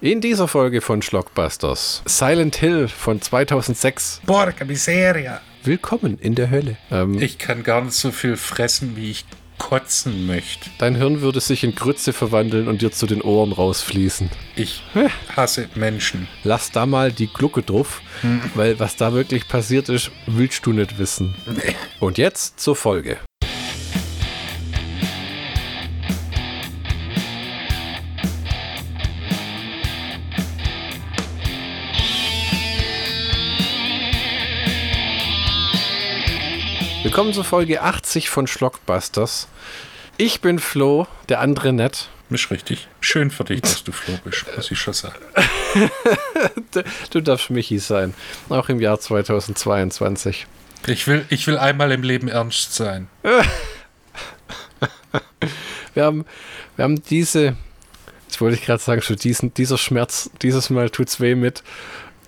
In dieser Folge von Schlockbusters Silent Hill von 2006. Porca miseria. Willkommen in der Hölle. Ähm, ich kann gar nicht so viel fressen, wie ich kotzen möchte. Dein Hirn würde sich in Grütze verwandeln und dir zu den Ohren rausfließen. Ich hasse Menschen. Lass da mal die Glucke drauf, hm. weil was da wirklich passiert ist, willst du nicht wissen. Nee. Und jetzt zur Folge. Willkommen zur Folge 80 von Schlockbusters. Ich bin Flo, der andere nett. Ist richtig. Schön für dich, dass du Flo bist, muss ich schon sagen. du darfst Michi sein, auch im Jahr 2022. Ich will, ich will einmal im Leben ernst sein. wir, haben, wir haben diese, jetzt wollte ich gerade sagen, schon diesen, dieser Schmerz, dieses Mal tut's weh mit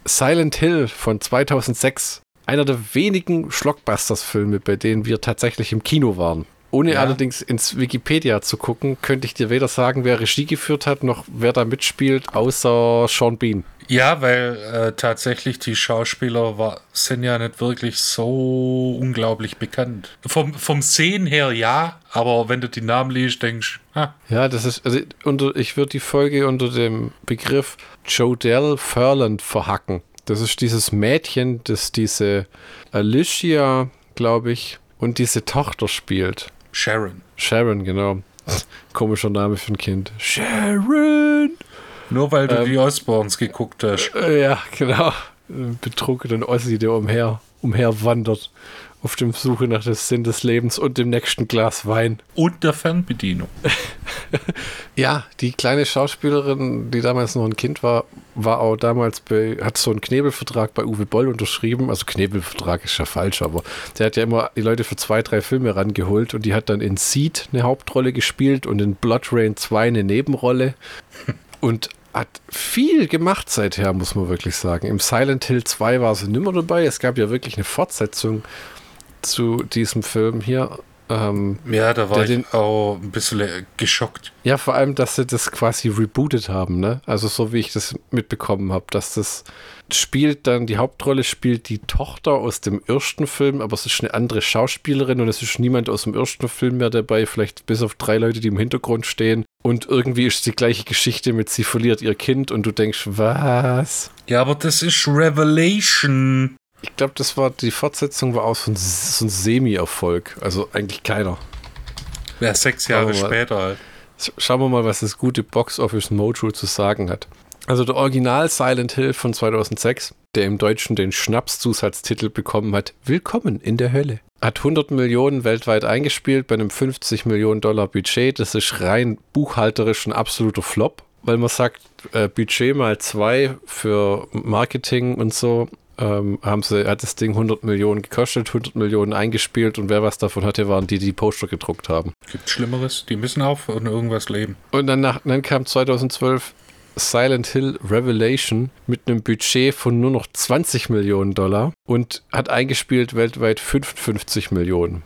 Silent Hill von 2006 einer der wenigen Schlockbusters-Filme, bei denen wir tatsächlich im Kino waren. Ohne ja. allerdings ins Wikipedia zu gucken, könnte ich dir weder sagen, wer Regie geführt hat, noch wer da mitspielt, außer Sean Bean. Ja, weil äh, tatsächlich die Schauspieler war, sind ja nicht wirklich so unglaublich bekannt. Vom, vom Sehen her ja, aber wenn du die Namen liest, denkst du, ah. Ja, das ist, also unter, ich würde die Folge unter dem Begriff Jodelle Furland verhacken. Das ist dieses Mädchen, das diese Alicia, glaube ich, und diese Tochter spielt. Sharon. Sharon, genau. Komischer Name für ein Kind. Sharon! Nur weil du ähm, die Osborns geguckt hast. Äh, ja, genau. Betrunkenen Ossi, der umher, umher wandert auf dem Suche nach dem Sinn des Lebens und dem nächsten Glas Wein. Und der Fernbedienung. ja, die kleine Schauspielerin, die damals noch ein Kind war, war auch damals bei, hat so einen Knebelvertrag bei Uwe Boll unterschrieben. Also Knebelvertrag ist ja falsch, aber der hat ja immer die Leute für zwei, drei Filme rangeholt und die hat dann in Seed eine Hauptrolle gespielt und in Blood Rain 2 eine Nebenrolle. Und hat viel gemacht seither, muss man wirklich sagen. Im Silent Hill 2 war sie nimmer dabei. Es gab ja wirklich eine Fortsetzung zu diesem Film hier. Ähm, ja, da war ich den, auch ein bisschen geschockt. Ja, vor allem, dass sie das quasi rebootet haben, ne? Also so wie ich das mitbekommen habe, dass das spielt dann, die Hauptrolle spielt die Tochter aus dem ersten Film, aber es ist eine andere Schauspielerin und es ist niemand aus dem ersten Film mehr dabei, vielleicht bis auf drei Leute, die im Hintergrund stehen. Und irgendwie ist die gleiche Geschichte mit sie verliert ihr Kind und du denkst, was? Ja, aber das ist Revelation. Ich glaube, das war die Fortsetzung war auch so ein, so ein Semi-Erfolg. Also eigentlich keiner. Ja, sechs Jahre später halt. Schauen wir mal, was das gute Box Office Mojo zu sagen hat. Also der Original Silent Hill von 2006, der im Deutschen den Schnaps-Zusatztitel bekommen hat, Willkommen in der Hölle. Hat 100 Millionen weltweit eingespielt bei einem 50 Millionen Dollar Budget. Das ist rein buchhalterisch ein absoluter Flop, weil man sagt, äh, Budget mal zwei für Marketing und so ähm, haben sie, hat das Ding 100 Millionen gekostet, 100 Millionen eingespielt und wer was davon hatte, waren die, die Poster gedruckt haben. Gibt Schlimmeres? Die müssen auch von irgendwas leben. Und dann, nach, dann kam 2012 Silent Hill Revelation mit einem Budget von nur noch 20 Millionen Dollar und hat eingespielt weltweit 55 Millionen.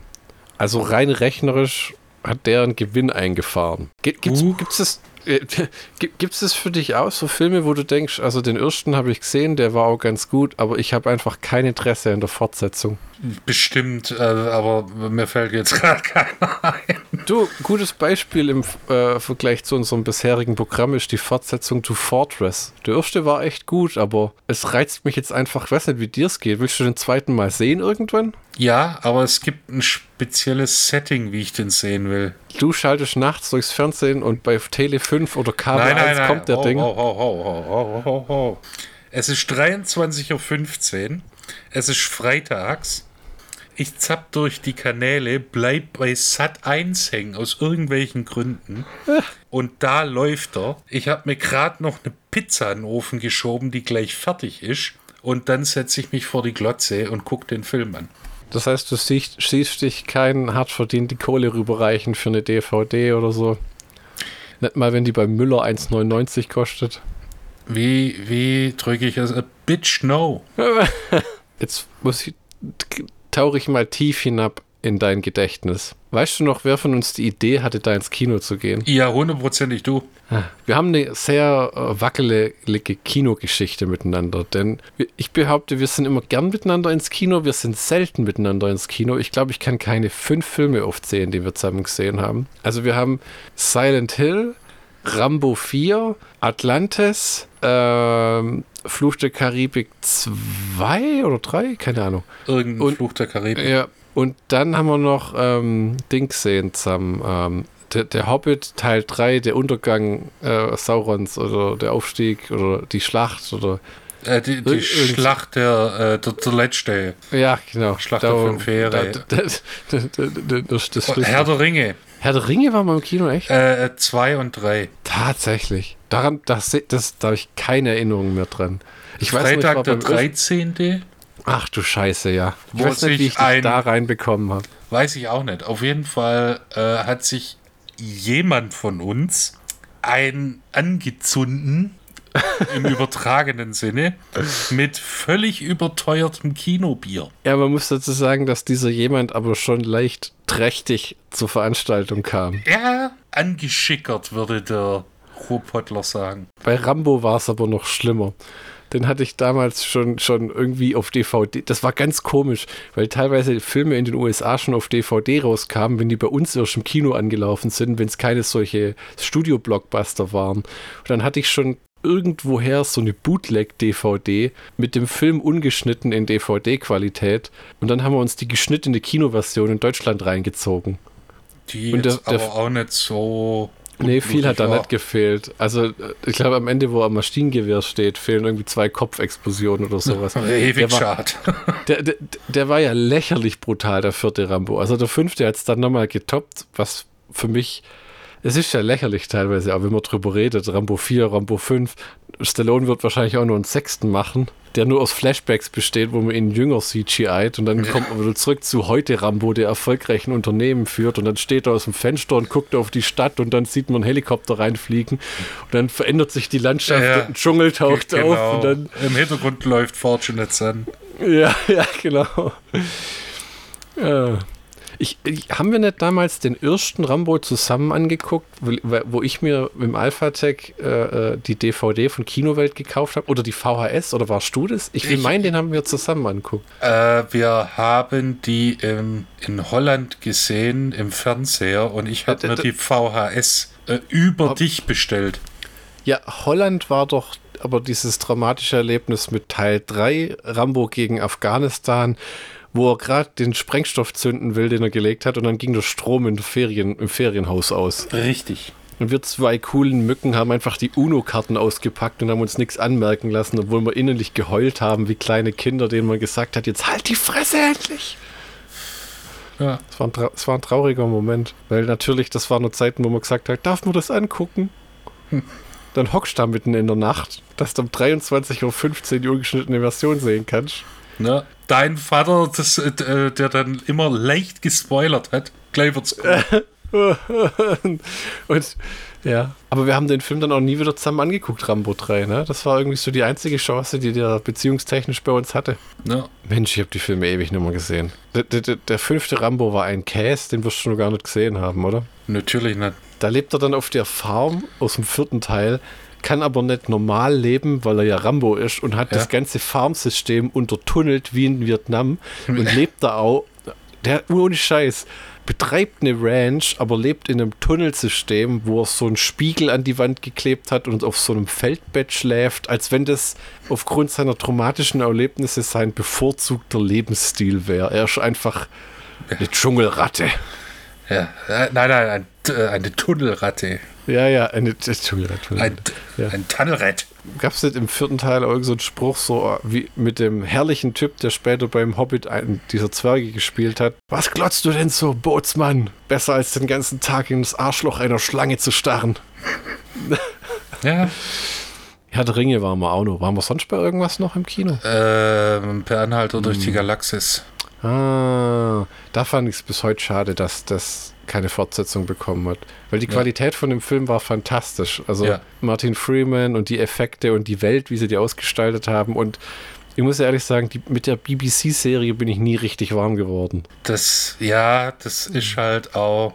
Also rein rechnerisch hat der einen Gewinn eingefahren. Gibt es uh. das, äh, Gibt es das für dich auch, so Filme, wo du denkst, also den ersten habe ich gesehen, der war auch ganz gut, aber ich habe einfach kein Interesse in der Fortsetzung? Bestimmt, äh, aber mir fällt jetzt gerade keiner ein. Du, gutes Beispiel im äh, Vergleich zu unserem bisherigen Programm ist die Fortsetzung zu Fortress. Der erste war echt gut, aber es reizt mich jetzt einfach, ich weiß nicht, wie dir es geht. Willst du den zweiten mal sehen irgendwann? Ja, aber es gibt ein spezielles Setting, wie ich den sehen will. Du schaltest nachts durchs Fernsehen und bei Tele 5 oder Kabel nein, nein, 1 nein. kommt der oh, Ding. Oh, oh, es ist 23.15 Uhr. Es ist freitags. Ich zapp durch die Kanäle, bleib bei Sat 1 hängen, aus irgendwelchen Gründen. Und da läuft er. Ich habe mir gerade noch eine Pizza in den Ofen geschoben, die gleich fertig ist. Und dann setze ich mich vor die Glotze und gucke den Film an. Das heißt, du siehst, siehst dich keinen hart verdienten Kohle rüberreichen für eine DVD oder so. Nicht mal, wenn die bei Müller 1,99 kostet. Wie, wie drücke ich es? A bitch no. Jetzt muss ich, tauche ich mal tief hinab in dein Gedächtnis. Weißt du noch, wer von uns die Idee hatte, da ins Kino zu gehen? Ja, hundertprozentig du. Wir haben eine sehr äh, wackelige Kinogeschichte miteinander, denn ich behaupte, wir sind immer gern miteinander ins Kino, wir sind selten miteinander ins Kino. Ich glaube, ich kann keine fünf Filme aufzählen, die wir zusammen gesehen haben. Also wir haben Silent Hill, Rambo 4, Atlantis, ähm, Fluch der Karibik 2 oder 3, keine Ahnung. Irgendein Und- Fluch der Karibik. Ja, und dann haben wir noch ähm, Ding gesehen zusammen. Ähm, der, der Hobbit Teil 3, der Untergang äh, Saurons oder der Aufstieg oder die Schlacht oder. Äh, die die Schlacht der, äh, der, der letzte. Ja, genau. Schlacht der da- da- da- da- da- Oh, Herr der Ringe. Herr der Ringe war mal im Kino, echt? Äh, zwei und drei. Tatsächlich. Daran, das, das, da habe ich keine Erinnerungen mehr dran. Ich weiß nicht, Freitag war der beim ersten- 13. Ach du Scheiße, ja. Ich Wo weiß nicht, wie ich dich ein- da reinbekommen habe. Weiß ich auch nicht. Auf jeden Fall äh, hat sich jemand von uns ein angezunden im übertragenen Sinne mit völlig überteuertem Kinobier. Ja, man muss dazu sagen, dass dieser jemand aber schon leicht trächtig zur Veranstaltung kam. Ja, angeschickert, würde der Ruhrpottler sagen. Bei Rambo war es aber noch schlimmer. Den hatte ich damals schon, schon irgendwie auf DVD. Das war ganz komisch, weil teilweise Filme in den USA schon auf DVD rauskamen, wenn die bei uns erst im Kino angelaufen sind, wenn es keine solche Studio-Blockbuster waren. Und dann hatte ich schon irgendwoher so eine Bootleg-DVD mit dem Film ungeschnitten in DVD-Qualität. Und dann haben wir uns die geschnittene Kinoversion in Deutschland reingezogen. Die Und der- der- aber auch nicht so. Nee, viel hat da war. nicht gefehlt. Also, äh, ich glaube, am Ende, wo am Maschinengewehr steht, fehlen irgendwie zwei Kopfexplosionen oder sowas. Ewig der, war, schade. der, der, der war ja lächerlich brutal, der vierte Rambo. Also, der fünfte hat es dann nochmal getoppt, was für mich. Es ist ja lächerlich teilweise, auch wenn man drüber redet. Rambo 4, Rambo 5. Stallone wird wahrscheinlich auch nur einen sechsten machen, der nur aus Flashbacks besteht, wo man ihn jünger CGI't und dann kommt man wieder zurück zu heute Rambo, der erfolgreichen Unternehmen führt und dann steht er aus dem Fenster und guckt auf die Stadt und dann sieht man einen Helikopter reinfliegen und dann verändert sich die Landschaft Ja, und ein Dschungel taucht Genau. auf und dann Im Hintergrund läuft Fortunate Son. ja, ja, genau. Ja. Ich, ich, haben wir nicht damals den ersten Rambo zusammen angeguckt, wo, wo ich mir im Alphatec äh, äh, die DVD von Kinowelt gekauft habe? Oder die VHS? Oder warst du das? Ich Ich- meinen, den haben wir zusammen angeguckt. Äh, wir haben die im, in Holland gesehen im Fernseher und ich habe Äh, mir die VHS äh, über Ob- dich bestellt. Ja, Holland war doch aber dieses dramatische Erlebnis mit Teil 3, Rambo gegen Afghanistan, wo er gerade den Sprengstoff zünden will, den er gelegt hat, und dann ging der Strom in Ferien, im Ferienhaus aus. Richtig. Und wir zwei coolen Mücken haben einfach die UNO-Karten ausgepackt und haben uns nichts anmerken lassen, obwohl wir innerlich geheult haben wie kleine Kinder, denen man gesagt hat, jetzt halt die Fresse endlich. Ja. Es war ein, es war ein trauriger Moment, weil natürlich, das waren nur Zeiten, wo man gesagt hat, darf man das angucken? Dann hockst du da mitten in der Nacht, dass du um 23.15 Uhr die ungeschnittene Version sehen kannst. Ne? Dein Vater, das, äh, der dann immer leicht gespoilert hat, gleich wird's gut. und ja, aber wir haben den Film dann auch nie wieder zusammen angeguckt, Rambo 3, ne? Das war irgendwie so die einzige Chance, die der beziehungstechnisch bei uns hatte. Ne? Mensch, ich habe die Filme ewig nicht mehr gesehen. Der, der, der- der fünfte Rambo war ein Käse, den wirst du noch gar nicht gesehen haben, oder? Natürlich nicht. Da lebt er dann auf der Farm aus dem vierten Teil, kann aber nicht normal leben, weil er ja Rambo ist und hat Ja. das ganze Farmsystem untertunnelt wie in Vietnam und lebt da auch. Der ohne Scheiß betreibt eine Ranch, aber lebt in einem Tunnelsystem, wo er so einen Spiegel an die Wand geklebt hat und auf so einem Feldbett schläft, als wenn das aufgrund seiner traumatischen Erlebnisse sein bevorzugter Lebensstil wäre. Er ist einfach eine Dschungelratte. Ja. Äh, nein, nein, ein, äh, eine Tunnelratte. Ja, ja, eine Dschungelratte. Ein, Ja. ein Tunnelrett. Gab es nicht im vierten Teil auch irgend so Spruch, so wie mit dem herrlichen Typ, der später beim Hobbit einen dieser Zwerge gespielt hat? Was glotzt du denn so, Bootsmann? Besser als den ganzen Tag in das Arschloch einer Schlange zu starren. Ja. Herr der Ringe waren wir auch noch. Waren wir sonst bei irgendwas noch im Kino? Ähm, per Anhalter durch Hm. die Galaxis. Ah, da fand ich es bis heute schade, dass das keine Fortsetzung bekommen hat. Weil die Ja. Qualität von dem Film war fantastisch. Also Ja. Martin Freeman und die Effekte und die Welt, wie sie die ausgestaltet haben. Und Ich muss ehrlich sagen, die, mit der BBC-Serie bin ich nie richtig warm geworden. Das, ja, das ist halt auch,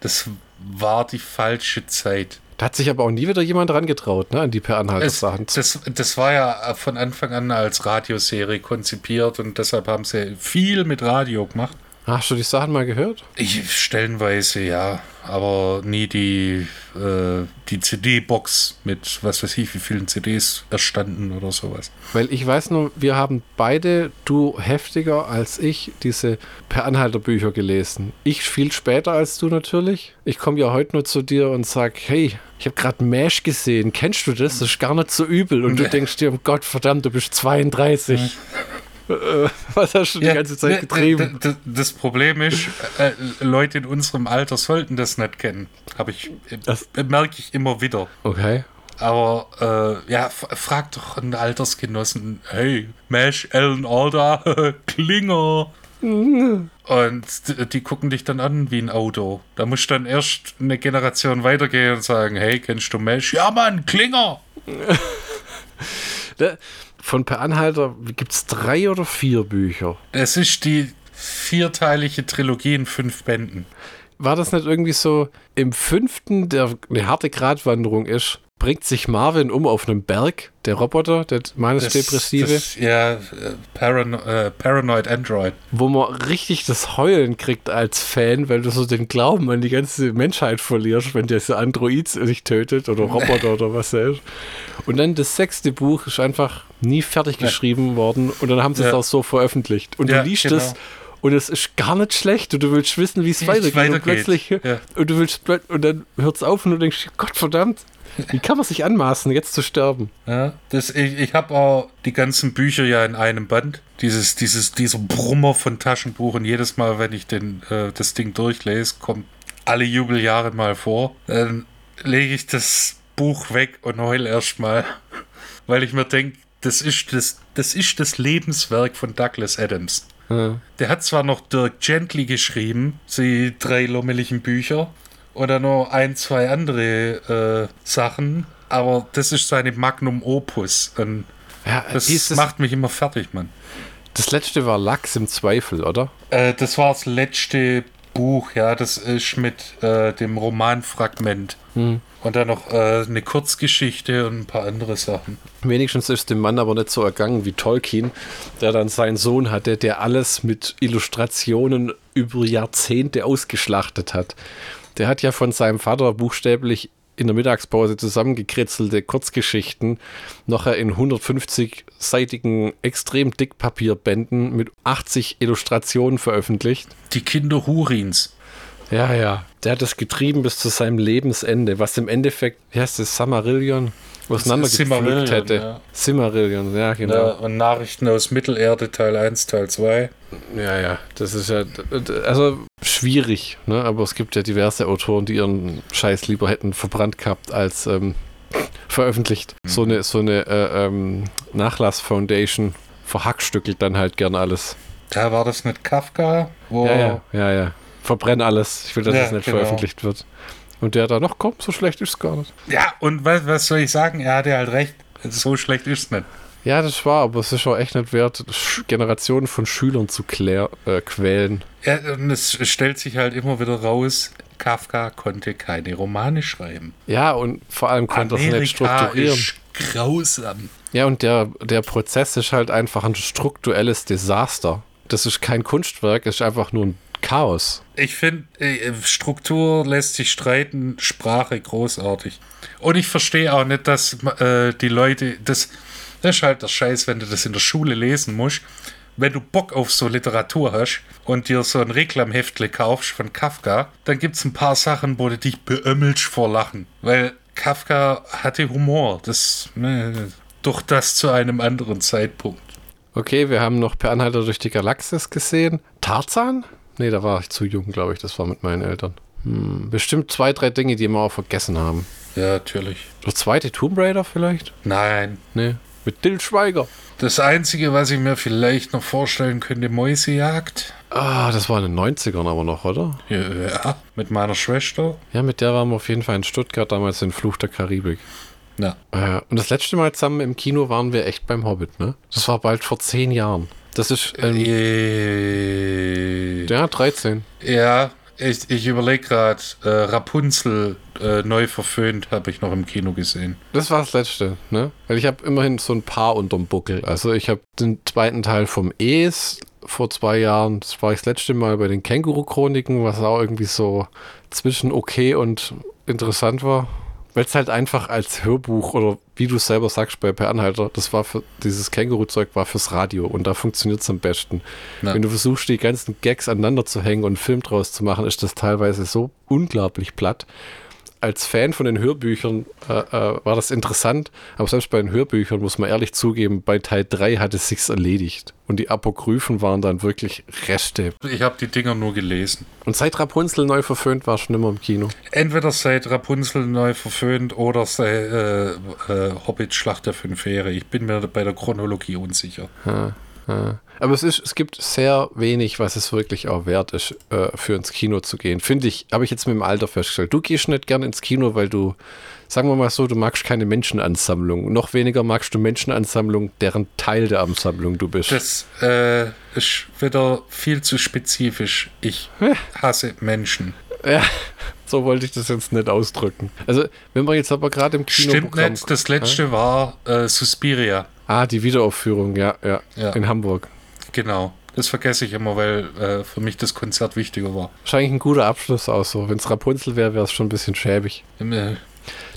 das war die falsche Zeit. Da hat sich aber auch nie wieder jemand dran getraut, ne, an die per Anhalter-Sachen. das, das war ja von Anfang an als Radioserie konzipiert und deshalb haben sie viel mit Radio gemacht. Hast du die Sachen mal gehört? Ich, stellenweise ja, aber nie die, äh, die CD-Box mit was weiß ich, wie vielen CDs erstanden oder sowas. Weil ich weiß nur, wir haben beide, du heftiger als ich, diese per Anhalter-Bücher gelesen. Ich viel später als du natürlich. Ich komme ja heute nur zu dir und sag, hey, ich habe gerade Mash gesehen. Kennst du das? Das ist gar nicht so übel. Und du denkst dir, um Gott verdammt, du bist 32. Äh, was hast du die ganze Zeit ne, getrieben? Das Problem ist, äh, Leute in unserem Alter sollten das nicht kennen. Habe ich, Das- äh, merke ich immer wieder. Okay. Aber äh, ja, frag doch einen Altersgenossen, hey, Mesh, Alan Alda, Klinger. Und die gucken dich dann an wie ein Auto. Da musst du dann erst eine Generation weitergehen und sagen, hey, kennst du Mesh? Ja, Mann, Klinger. Da- Von Per Anhalter gibt es drei oder vier Bücher. Das ist die vierteilige Trilogie in fünf Bänden. War das nicht irgendwie so, im fünften, der eine harte Gratwanderung ist, bringt sich Marvin um auf einem Berg, der Roboter, der Manisch-Depressive, das, ja, äh, Parano äh, Paranoid Android. wo man richtig das Heulen kriegt als Fan, weil du so den Glauben an die ganze Menschheit verlierst, wenn dieser Android sich tötet oder Roboter oder was er ist. Und dann das sechste Buch ist einfach nie fertig geschrieben worden und dann haben sie es Ja. auch so veröffentlicht. Und Ja, du liest genau. es und es ist gar nicht schlecht und du willst wissen, wie es es weitergeht. Und weitergeht. plötzlich Ja. und du willst und dann hört es auf und du denkst, Gott verdammt, wie kann man sich anmaßen, jetzt zu sterben? Ja, das, ich ich habe auch die ganzen Bücher ja in einem Band. Dieses, dieses, dieser Brummer von Taschenbuch und jedes Mal, wenn ich den, äh, das Ding durchlese, kommt alle Jubeljahre mal vor. Dann lege ich das Buch weg und heul erstmal, weil ich mir denke, das ist das, das ist das Lebenswerk von Douglas Adams. Ja. Der hat zwar noch Dirk Gently geschrieben, die drei lommeligen Bücher, oder noch ein, zwei andere äh, Sachen, aber das ist seine Magnum Opus. Und Ja, das dieses, macht mich immer fertig, Mann. das letzte war Lachs im Zweifel, oder? Äh, das war das letzte Buch, ja, das ist mit äh, dem Romanfragment. Hm. Und dann noch äh, eine Kurzgeschichte und ein paar andere Sachen. Wenigstens ist dem Mann aber nicht so ergangen wie Tolkien, der dann seinen Sohn hatte, der alles mit Illustrationen über Jahrzehnte ausgeschlachtet hat. Der hat ja von seinem Vater buchstäblich in der Mittagspause zusammengekritzelte Kurzgeschichten nachher in 150-seitigen extrem Dickpapierbänden mit 80 Illustrationen veröffentlicht. Die Kinder Hurins. Ja, ja. Der hat das getrieben bis zu seinem Lebensende, was im Endeffekt, wie heißt das, Samarillion, auseinandergepflückt hätte. ja. Silmarillion, ja, genau. Ja, und Nachrichten aus Mittelerde, Teil 1, Teil 2. Ja, ja, das ist ja, also schwierig, ne? aber es gibt ja diverse Autoren, die ihren Scheiß lieber hätten verbrannt gehabt als ähm, veröffentlicht. So eine, so eine äh, ähm, Nachlass-Foundation verhackstückelt dann halt gern alles. Da war das nicht Kafka, wo Ja, ja, ja, ja. Verbrenn alles. Ich will, dass Ja, es nicht genau. veröffentlicht wird. Und der da noch kommt, so schlecht ist es gar nicht. Ja, und was, was soll ich sagen? Er hatte halt recht. So schlecht ist es nicht. Ja, das war, aber es ist auch echt nicht wert, Generationen von Schülern zu klär, äh, quälen. Ja, und es stellt sich halt immer wieder raus, Kafka konnte keine Romane schreiben. Ja, und vor allem konnte er es nicht strukturieren. ist grausam. Ja, und der, der Prozess ist halt einfach ein strukturelles Desaster. Das ist kein Kunstwerk, es ist einfach nur ein Chaos. Ich finde, äh, Struktur lässt sich streiten, Sprache großartig. Und ich verstehe auch nicht, dass äh, die Leute, das, das ist halt der Scheiß, wenn du das in der Schule lesen musst. Wenn du Bock auf so Literatur hast und dir so ein Reklamheftle kaufst von Kafka, dann gibt es ein paar Sachen, wo du dich beömmelst vor Lachen. Weil Kafka hatte Humor. Das, ne, doch das zu einem anderen Zeitpunkt. Okay, wir haben noch Per Anhalter durch die Galaxis gesehen. Tarzan? Nee, da war ich zu jung, glaube ich. Das war mit meinen Eltern. Hm, bestimmt zwei, drei Dinge, die wir auch vergessen haben. Ja, natürlich. Der zweite Tomb Raider vielleicht? Nein, Nee. Mit Dill Schweiger. Das Einzige, was ich mir vielleicht noch vorstellen könnte, Mäusejagd. Ah, das war in den 90ern aber noch, oder? Ja, mit meiner Schwester. Ja, mit der waren wir auf jeden Fall in Stuttgart damals in Fluch der Karibik. Ja. Äh, und das letzte Mal zusammen im Kino waren wir echt beim Hobbit, ne? Das war bald vor zehn Jahren. Das ist, ähm, Äh, ja, 13. ja, ich, ich überlege gerade, äh, Rapunzel äh, neu verföhnt habe ich noch im Kino gesehen. Das war das letzte, ne? Weil ich habe immerhin so ein paar unterm Buckel. Also ich habe den zweiten Teil vom Es vor zwei Jahren. Das war ich das letzte Mal bei den Känguru-Chroniken, was auch irgendwie so zwischen okay und interessant war. Weil es halt einfach als Hörbuch oder wie du selber sagst bei Per Anhalter, das war für dieses Känguru-Zeug war fürs Radio und da funktioniert es am besten. Ja. Wenn du versuchst, die ganzen Gags aneinander zu hängen und einen Film draus zu machen, ist das teilweise so unglaublich platt. Als Fan von den Hörbüchern äh, äh, war das interessant, aber selbst bei den Hörbüchern muss man ehrlich zugeben, bei Teil 3 hat es sich erledigt. Und die Apokryphen waren dann wirklich Reste. Ich habe die Dinger nur gelesen. Und seit Rapunzel neu verföhnt war schon immer im Kino. Entweder seit Rapunzel neu verföhnt oder seit äh, äh, Hobbit Schlacht der Fünf Heere. Ich bin mir bei der Chronologie unsicher. Ja, ja. Aber es, ist, es gibt sehr wenig, was es wirklich auch wert ist, äh, für ins Kino zu gehen. Finde ich, habe ich jetzt mit dem Alter festgestellt. Du gehst nicht gern ins Kino, weil du, sagen wir mal so, du magst keine Menschenansammlung. Noch weniger magst du Menschenansammlung, deren Teil der Ansammlung du bist. Das äh, ist wieder viel zu spezifisch. Ich hasse Menschen. Ja, so wollte ich das jetzt nicht ausdrücken. Also, wenn wir jetzt aber gerade im Kino. Stimmt nicht. Das letzte war äh, Suspiria. Ah, die Wiederaufführung, ja, ja, Ja. in Hamburg. Genau. Das vergesse ich immer, weil äh, für mich das Konzert wichtiger war. Wahrscheinlich ein guter Abschluss auch so. Wenn es Rapunzel wäre, wäre es schon ein bisschen schäbig. Äh,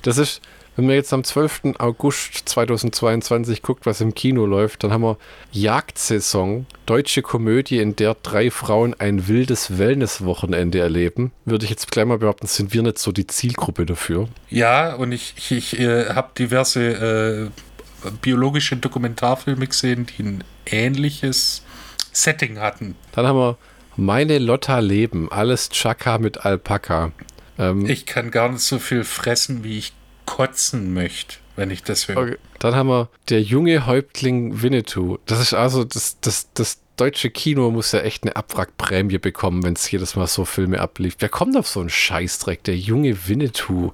Das ist, wenn man jetzt am 12. August 2022 guckt, was im Kino läuft, dann haben wir Jagdsaison, deutsche Komödie, in der drei Frauen ein wildes Wellnesswochenende erleben. Würde ich jetzt gleich mal behaupten, sind wir nicht so die Zielgruppe dafür. Ja, und ich, ich, ich äh, habe diverse äh, biologische Dokumentarfilme gesehen, die ein ähnliches Setting hatten. Dann haben wir Meine Lotta Leben, alles Chaka mit Alpaka. Ähm, Ich kann gar nicht so viel fressen, wie ich kotzen möchte, wenn ich das will. Okay. Dann haben wir der junge Häuptling Winnetou. Das ist also, das, das, das deutsche Kino muss ja echt eine Abwrackprämie bekommen, wenn es jedes Mal so Filme ablief. Wer kommt auf so einen Scheißdreck? Der junge Winnetou.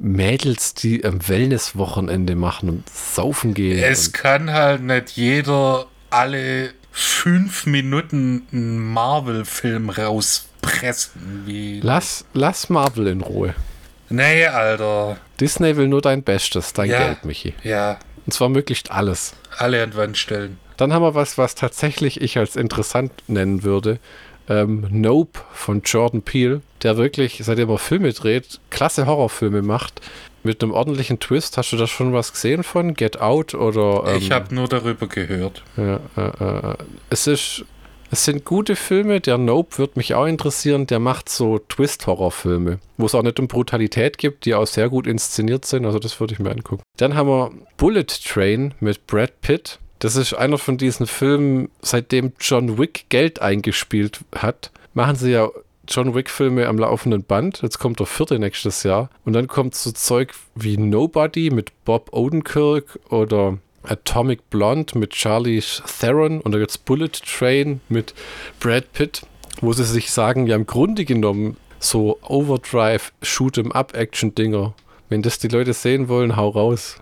Mädels, die am Wellnesswochenende machen und saufen gehen. Es kann halt nicht jeder alle fünf Minuten einen Marvel-Film rauspressen. Wie. lass, lass Marvel in Ruhe. Nee, Alter. Disney will nur dein Bestes, dein Ja. Geld, Michi. Ja, Und zwar möglichst alles. alle an Wand stellen. Dann haben wir was, was tatsächlich ich als interessant nennen würde. Ähm, Nope von Jordan Peele, der wirklich, seitdem er Filme dreht, klasse Horrorfilme macht. Mit einem ordentlichen Twist. Hast du da schon was gesehen von? Get Out oder. Ähm, ich habe nur darüber gehört. ja, äh, äh, es ist. Es sind gute Filme. Der Nope wird mich auch interessieren. Der macht so Twist-Horrorfilme, wo es auch nicht um Brutalität gibt, die auch sehr gut inszeniert sind. Also, das würde ich mir angucken. Dann haben wir Bullet Train mit Brad Pitt. Das ist einer von diesen Filmen, seitdem John Wick Geld eingespielt hat, machen sie ja John Wick-Filme am laufenden Band. Jetzt kommt der vierte nächstes Jahr. Und dann kommt so Zeug wie Nobody mit Bob Odenkirk oder Atomic Blonde mit Charlie Theron und da gibt's Bullet Train mit Brad Pitt, wo sie sich sagen, ja im Grunde genommen so Overdrive, Shoot'em-up-Action-Dinger. Wenn das die Leute sehen wollen, hau raus.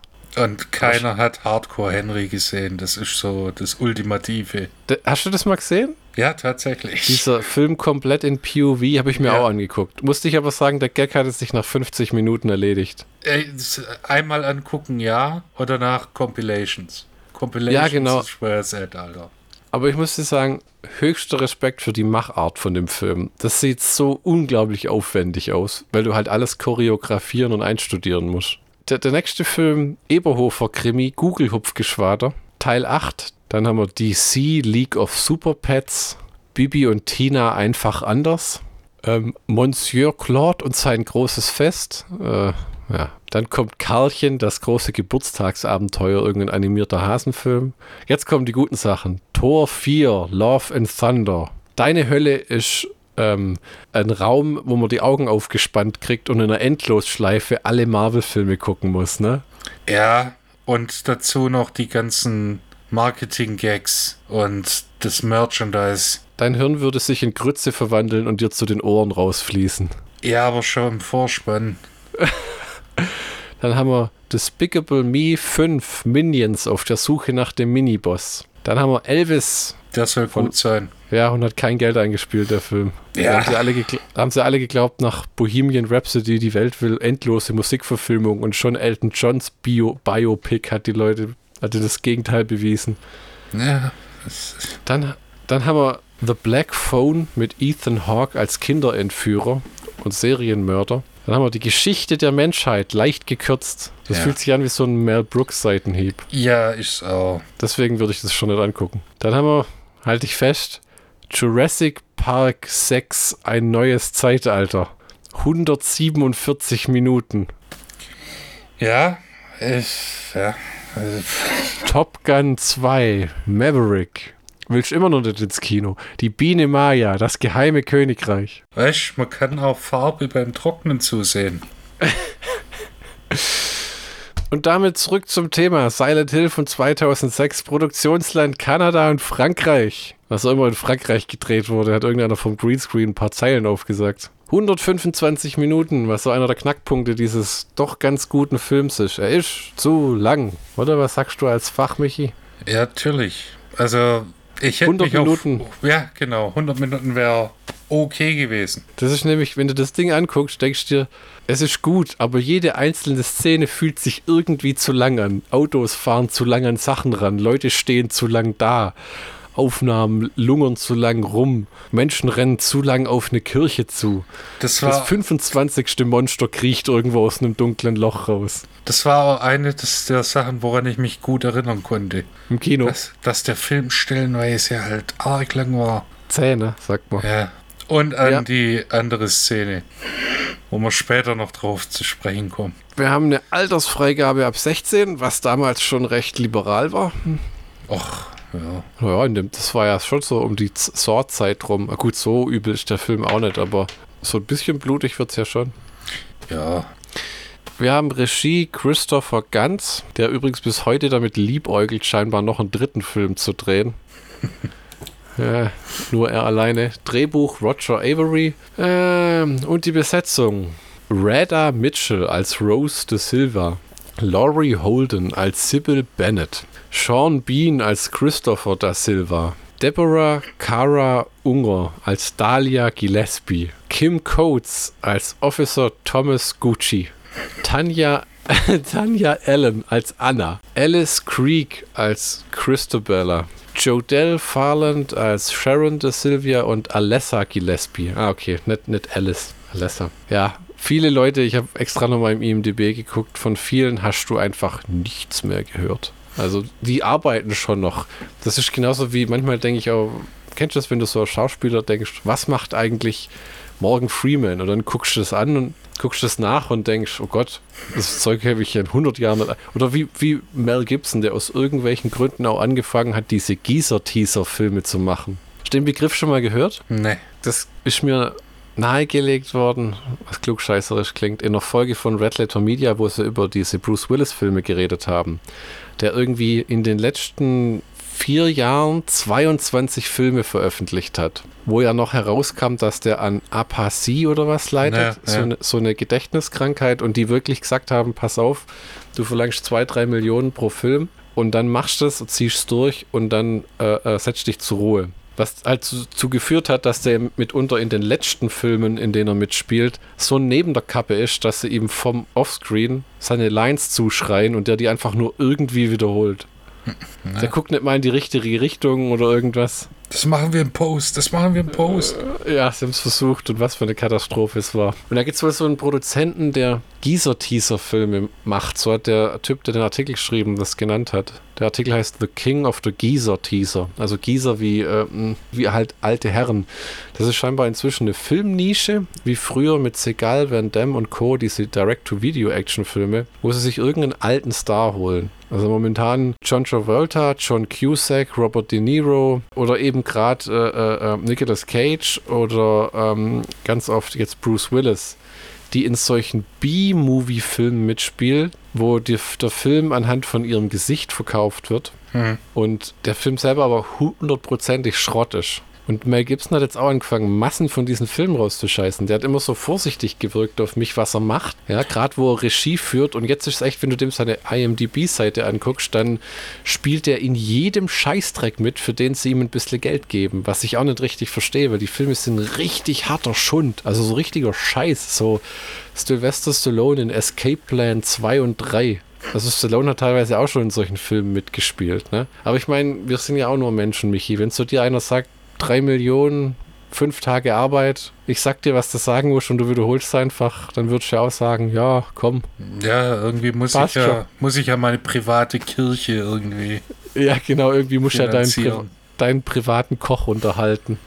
Und keiner hat Hardcore Henry gesehen. Das ist so das Ultimative. Hast du das mal gesehen? Ja, tatsächlich. Dieser Film komplett in POV habe ich mir Ja. auch angeguckt. Musste ich aber sagen, der Gag hat sich nach 50 Minuten erledigt. Das- einmal angucken, ja. Oder nach Compilations. Compilations Ja, genau. ist schwer set, Alter. Aber ich muss dir sagen, höchster Respekt für die Machart von dem Film. Das sieht so unglaublich aufwendig aus, weil du halt alles choreografieren und einstudieren musst. Der, der nächste Film, Eberhofer Krimi, Google Hupfgeschwader, Teil 8. Dann haben wir DC, League of Super Pets, Bibi und Tina einfach anders. Ähm, Monsieur Claude und sein großes Fest. Äh, ja. Dann kommt Karlchen, das große Geburtstagsabenteuer, irgendein animierter Hasenfilm. Jetzt kommen die guten Sachen. Tor 4, Love and Thunder. Deine Hölle ist ähm, ein Raum, wo man die Augen aufgespannt kriegt und in einer Endlosschleife alle Marvel-Filme gucken muss, ne? Ja, und dazu noch die ganzen Marketing-Gags und das Merchandise. Dein Hirn würde sich in Grütze verwandeln und dir zu den Ohren rausfließen. Ja, aber schon im Vorspann. Dann haben wir Despicable Me 5 Minions auf der Suche nach dem Miniboss. Dann haben wir Elvis. Der soll Von- gut sein. Ja, und hat kein Geld eingespielt, der Film. Ja. Haben sie, alle haben sie alle geglaubt, nach Bohemian Rhapsody, die Welt will endlose Musikverfilmung und schon Elton Johns Bio Biopic hat die Leute, hatte das Gegenteil bewiesen. Ja, Dann, dann haben wir The Black Phone mit Ethan Hawke als Kinderentführer und Serienmörder. Dann haben wir die Geschichte der Menschheit, leicht gekürzt. Das Ja. fühlt sich an wie so ein Mel Brooks Seitenhieb. ja ist auch. Deswegen würde ich das schon nicht angucken. Dann haben wir, halte ich fest, Jurassic Park 6, ein neues Zeitalter. 147 Minuten. Ja, ich, ja. also, Top Gun 2, Maverick. Willst immer noch nicht ins Kino. Die Biene Maya, das geheime Königreich. Weißt man kann auch Farbe beim Trocknen zusehen. Und damit zurück zum Thema Silent Hill von 2006, Produktionsland Kanada und Frankreich. Was auch immer in Frankreich gedreht wurde, hat irgendeiner vom Greenscreen ein paar Zeilen aufgesagt. 125 Minuten, was so einer der Knackpunkte dieses doch ganz guten Films ist. Er ist zu lang, oder? Was sagst du als Fachmichi? Ja, natürlich. Also, ich hätte 100 mich Minuten. Auf, ja, genau. 100 Minuten wäre okay gewesen. Das ist nämlich, wenn du das Ding anguckst, denkst du dir, es ist gut, aber jede einzelne Szene fühlt sich irgendwie zu lang an. Autos fahren zu lang an Sachen ran, Leute stehen zu lang da. Aufnahmen lungern zu lang rum, Menschen rennen zu lang auf eine Kirche zu. Das Das war, 25. Monster kriecht irgendwo aus einem dunklen Loch raus. das war auch eine des, der Sachen, woran ich mich gut erinnern konnte. Im Kino. Dass, dass der Film stellenweise halt arg lang war. Zähne, sagt man. Ja. Und an Ja. die andere Szene, wo wir später noch drauf zu sprechen kommen. Wir haben eine Altersfreigabe ab 16, was damals schon recht liberal war. Och, ja. Naja, das war ja schon so um die Saw-Zeit rum. Ah, Gut, so übel ist der Film auch nicht, aber so ein bisschen blutig wird es ja schon. Ja. Wir haben Regie Christopher Ganz, der übrigens bis heute damit liebäugelt, scheinbar noch einen dritten Film zu drehen. ja, nur er alleine. Drehbuch Roger Avery. Ähm, und die Besetzung. Rada Mitchell als Rose de Silva. Laurie Holden als Sybil Bennett. Sean Bean als Christopher da Silva. Deborah Cara Unger als Dahlia Gillespie. Kim Coates als Officer Thomas Gucci. Tanja, Tanja Allen als Anna. Alice Creek als Christabella. Jodelle Farland als Sharon de Silvia und Alessa Gillespie. Ah, okay, nicht, nicht Alice. Alessa. Ja, viele Leute, ich habe extra nochmal im IMDB geguckt, von vielen hast du einfach nichts mehr gehört. Also die arbeiten schon noch. Das ist genauso wie manchmal denke ich auch, kennst du das, wenn du so als Schauspieler denkst, was macht eigentlich Morgan Freeman? Und dann guckst du das an und guckst das nach und denkst, oh Gott, das Zeug habe ich ja in 100 Jahren nicht. Oder wie, wie Mel Gibson, der aus irgendwelchen Gründen auch angefangen hat, diese Gießer-Teaser-Filme zu machen. Hast du den Begriff schon mal gehört? Nee. Das ist mir nahegelegt worden, was klugscheißerisch klingt, in einer Folge von Red Letter Media, wo sie über diese Bruce Willis-Filme geredet haben, der irgendwie in den letzten vier Jahren 22 Filme veröffentlicht hat, wo ja noch herauskam, dass der an Apasie oder was leidet, Ja, so, ja. eine, so eine Gedächtniskrankheit und die wirklich gesagt haben, pass auf, du verlangst zwei, drei Millionen pro Film und dann machst du es ziehst durch und dann äh, äh, setzt dich zur Ruhe. Was halt dazu geführt hat, dass der mitunter in den letzten Filmen, in denen er mitspielt, so neben der Kappe ist, dass sie ihm vom Offscreen seine Lines zuschreien und der die einfach nur irgendwie wiederholt. Der guckt nicht mal in die richtige Richtung oder irgendwas. Das machen wir im Post. Das machen wir im Post. Ja, sie haben es versucht und was für eine Katastrophe es war. Und da gibt es wohl so einen Produzenten, der Geezer-Teaser-Filme macht. So hat der Typ, der den Artikel geschrieben, das genannt hat. Der Artikel heißt The King of the Geezer-Teaser. Also Geezer wie, äh, wie halt alte Herren. Das ist scheinbar inzwischen eine Filmnische, wie früher mit Segal, Van Damme und Co., diese Direct-to-Video-Action-Filme, wo sie sich irgendeinen alten Star holen. Also momentan John Travolta, John Cusack, Robert De Niro oder eben gerade äh, äh, Nicolas Cage oder ähm, ganz oft jetzt Bruce Willis, die in solchen B-Movie-Filmen mitspielen, wo die, der Film anhand von ihrem Gesicht verkauft wird Hm. und der Film selber aber hundertprozentig Schrott ist. Und Mel Gibson hat jetzt auch angefangen, Massen von diesen Filmen rauszuscheißen. Der hat immer so vorsichtig gewirkt auf mich, was er macht. Ja, gerade wo er Regie führt. Und jetzt ist es echt, wenn du dem seine IMDb-Seite anguckst, dann spielt er in jedem Scheißdreck mit, für den sie ihm ein bisschen Geld geben. Was ich auch nicht richtig verstehe, weil die Filme sind richtig harter Schund. Also so richtiger Scheiß. So Sylvester Stallone in Escape Plan 2 und 3. Also Stallone hat teilweise auch schon in solchen Filmen mitgespielt, ne? Aber ich meine, wir sind ja auch nur Menschen, Michi. Wenn zu dir einer sagt, drei Millionen, fünf Tage Arbeit, ich sag dir, was du sagen musst und du wiederholst einfach, dann würdest du ja auch sagen, ja, komm. Ja, irgendwie muss ich ja, muss ich ja meine private Kirche irgendwie. Ja, genau, irgendwie muss ja deinen, Pri deinen privaten Koch unterhalten.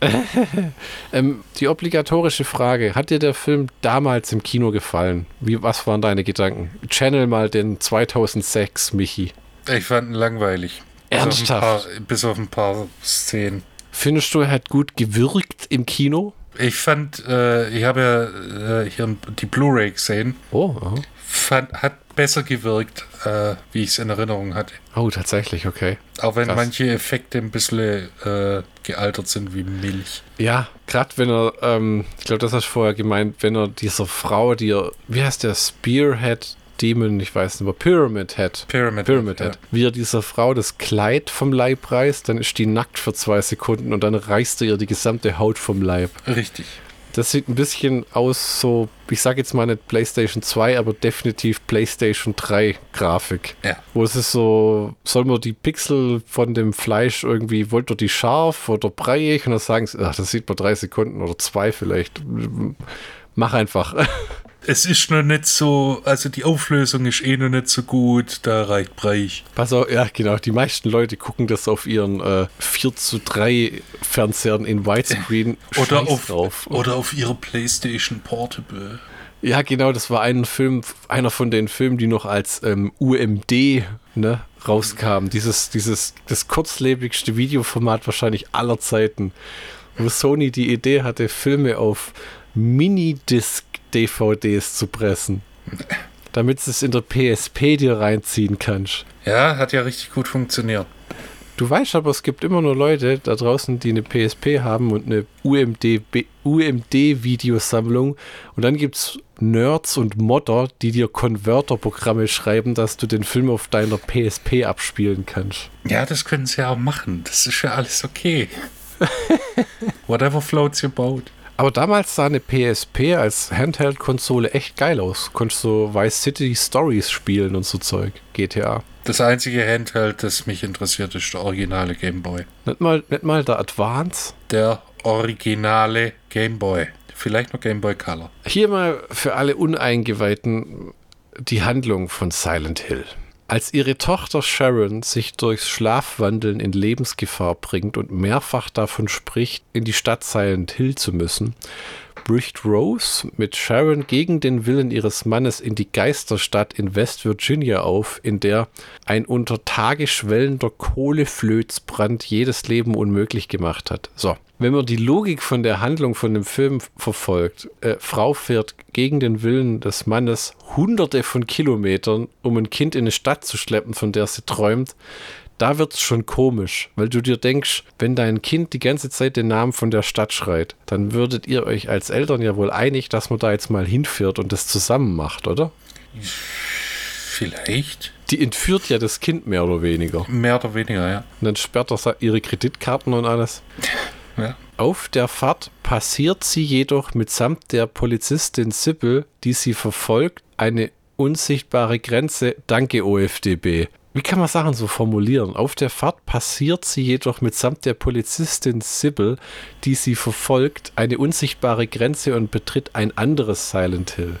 ähm, die obligatorische Frage: Hat dir der Film damals im Kino gefallen? Wie, was waren deine Gedanken? Channel mal den 2006, Michi. Ich fand ihn langweilig. Ernsthaft? Bis auf ein paar, auf ein paar Szenen. Findest du, er hat gut gewirkt im Kino? Ich fand, äh, ich habe ja äh, hier die Blu-ray gesehen. Oh, aha. Fand, hat besser gewirkt, äh, wie ich es in Erinnerung hatte. Oh, tatsächlich, okay. Auch wenn Krass. manche Effekte ein bisschen äh, gealtert sind wie Milch. Ja, gerade wenn er, ähm, ich glaube, das hast du vorher gemeint, wenn er dieser Frau, die er, wie heißt der, Spearhead Demon, ich weiß nicht, aber Pyramid Head. Pyramid, Pyramid Head. Ja. Wie er dieser Frau das Kleid vom Leib reißt, dann ist die nackt für zwei Sekunden und dann reißt er ihr die gesamte Haut vom Leib. Richtig. Das sieht ein bisschen aus so, ich sage jetzt mal nicht PlayStation 2, aber definitiv PlayStation 3 Grafik. Ja. Wo es ist so, soll man die Pixel von dem Fleisch irgendwie, wollt ihr die scharf oder breiig? Und dann sagen sie, ach, das sieht man drei Sekunden oder zwei vielleicht. Mach einfach. es ist noch nicht so, also die Auflösung ist eh noch nicht so gut, da reicht Breich. Pass auf, ja genau, die meisten Leute gucken das auf ihren äh, 4 zu 3 Fernsehern in Widescreen oder auf, drauf. Oder auf ihrer Playstation Portable. Ja, genau, das war ein Film, einer von den Filmen, die noch als ähm, UMD ne, rauskamen. Dieses, dieses, das kurzlebigste Videoformat wahrscheinlich aller Zeiten, wo Sony die Idee hatte, Filme auf Minidisc DVDs zu pressen. Damit du es in der PSP dir reinziehen kannst. Ja, hat ja richtig gut funktioniert. Du weißt aber, es gibt immer nur Leute da draußen, die eine PSP haben und eine UMD-Videosammlung. UMD und dann gibt es Nerds und Modder, die dir Konverterprogramme schreiben, dass du den Film auf deiner PSP abspielen kannst. Ja, das können sie ja auch machen. Das ist ja alles okay. Whatever floats your boat. Aber damals sah eine PSP als Handheld-Konsole echt geil aus. Konntest so Vice City Stories spielen und so Zeug. GTA. Das einzige Handheld, das mich interessiert, ist der originale Game Boy. Nicht mal, nicht mal der Advance? Der originale Game Boy. Vielleicht noch Game Boy Color. Hier mal für alle Uneingeweihten die Handlung von Silent Hill. Als ihre Tochter Sharon sich durchs Schlafwandeln in Lebensgefahr bringt und mehrfach davon spricht, in die Stadt Silent Hill zu müssen, bricht Rose mit Sharon gegen den Willen ihres Mannes in die Geisterstadt in West Virginia auf, in der ein unter Tage schwellender Kohleflözbrand jedes Leben unmöglich gemacht hat. So, wenn man die Logik von der Handlung von dem Film verfolgt, äh, Frau fährt gegen den Willen des Mannes hunderte von Kilometern, um ein Kind in eine Stadt zu schleppen, von der sie träumt, da wird es schon komisch, weil du dir denkst, wenn dein Kind die ganze Zeit den Namen von der Stadt schreit, dann würdet ihr euch als Eltern ja wohl einig, dass man da jetzt mal hinfährt und das zusammen macht, oder? Vielleicht. Die entführt ja das Kind mehr oder weniger. Mehr oder weniger, ja. Und dann sperrt er ihre Kreditkarten und alles. Auf der Fahrt passiert sie jedoch mitsamt der Polizistin Sibyl, die sie verfolgt, eine unsichtbare Grenze. Danke, OFDB. Wie kann man Sachen so formulieren? Auf der Fahrt passiert sie jedoch mitsamt der Polizistin Sibyl, die sie verfolgt, eine unsichtbare Grenze und betritt ein anderes Silent Hill.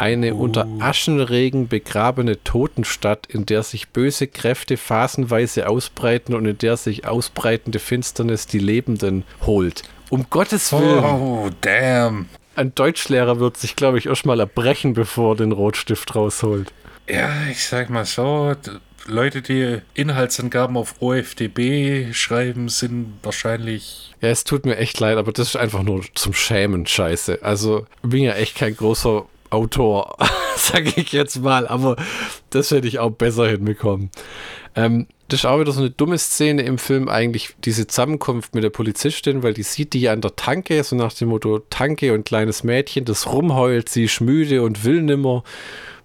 Eine uh. unter Aschenregen begrabene Totenstadt, in der sich böse Kräfte phasenweise ausbreiten und in der sich ausbreitende Finsternis die Lebenden holt. Um Gottes Willen. Oh, damn. Ein Deutschlehrer wird sich, glaube ich, erstmal erbrechen, bevor er den Rotstift rausholt. Ja, ich sag mal so, Leute, die Inhaltsangaben auf OFDB schreiben, sind wahrscheinlich. Ja, es tut mir echt leid, aber das ist einfach nur zum Schämen scheiße. Also, ich bin ja echt kein großer Autor, sage ich jetzt mal, aber das hätte ich auch besser hinbekommen. Ähm, das ist auch wieder so eine dumme Szene im Film, eigentlich diese Zusammenkunft mit der Polizistin, weil die sieht die an der Tanke, so nach dem Motto Tanke und kleines Mädchen, das rumheult, sie ist müde und will nimmer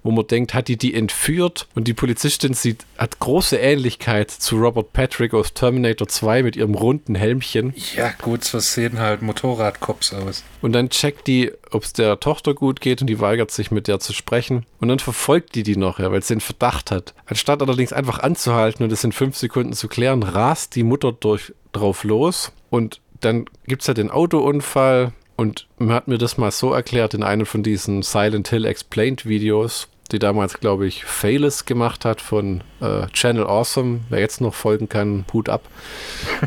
wo man denkt, hat die die entführt? Und die Polizistin sieht, hat große Ähnlichkeit zu Robert Patrick aus Terminator 2 mit ihrem runden Helmchen. Ja, gut, so sehen halt Motorradcops aus. Und dann checkt die, ob es der Tochter gut geht und die weigert sich mit der zu sprechen. Und dann verfolgt die die noch, ja, weil sie den Verdacht hat. Anstatt allerdings einfach anzuhalten und es in fünf Sekunden zu klären, rast die Mutter durch, drauf los und dann gibt es ja den Autounfall. Und man hat mir das mal so erklärt in einem von diesen Silent Hill Explained Videos, die damals, glaube ich, Failus gemacht hat von äh, Channel Awesome. Wer jetzt noch folgen kann, Hut ab.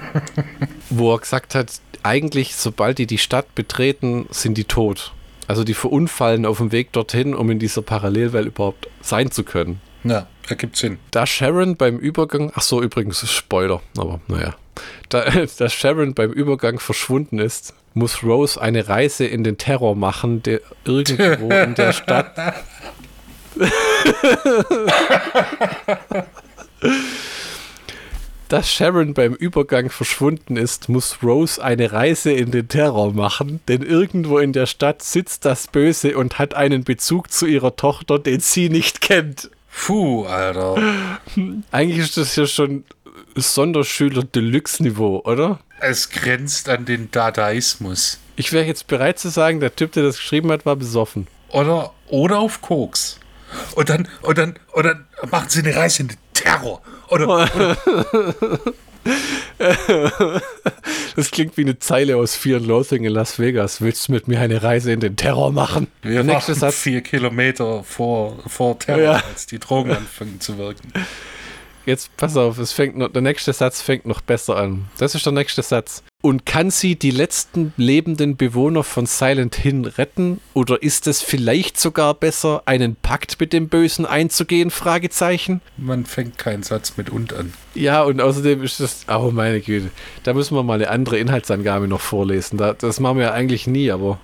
Wo er gesagt hat, eigentlich, sobald die die Stadt betreten, sind die tot. Also die verunfallen auf dem Weg dorthin, um in dieser Parallelwelt überhaupt sein zu können. Ja, ergibt Sinn. Da Sharon beim Übergang, ach so, übrigens Spoiler, aber naja. Da, da Sharon beim Übergang verschwunden ist, muss Rose eine Reise in den Terror machen, der irgendwo in der Stadt Dass Sharon beim Übergang verschwunden ist, muss Rose eine Reise in den Terror machen, denn irgendwo in der Stadt sitzt das Böse und hat einen Bezug zu ihrer Tochter, den sie nicht kennt. Puh, Alter. Eigentlich ist das ja schon Sonderschüler Deluxe-Niveau, oder? Es grenzt an den Dadaismus. Ich wäre jetzt bereit zu sagen, der Typ, der das geschrieben hat, war besoffen. Oder, oder auf Koks. Und dann, und dann, und dann machen sie eine Reise in den Terror. Oder, oder das klingt wie eine Zeile aus Fear and Loathing in Las Vegas. Willst du mit mir eine Reise in den Terror machen? Wir machen Satz. vier Kilometer vor, vor Terror, ja. als die Drogen anfangen zu wirken. Jetzt pass auf, es fängt noch, der nächste Satz fängt noch besser an. Das ist der nächste Satz. Und kann sie die letzten lebenden Bewohner von Silent Hill retten? Oder ist es vielleicht sogar besser, einen Pakt mit dem Bösen einzugehen? Fragezeichen. Man fängt keinen Satz mit und an. Ja, und außerdem ist das, oh meine Güte, da müssen wir mal eine andere Inhaltsangabe noch vorlesen. Da, das machen wir ja eigentlich nie, aber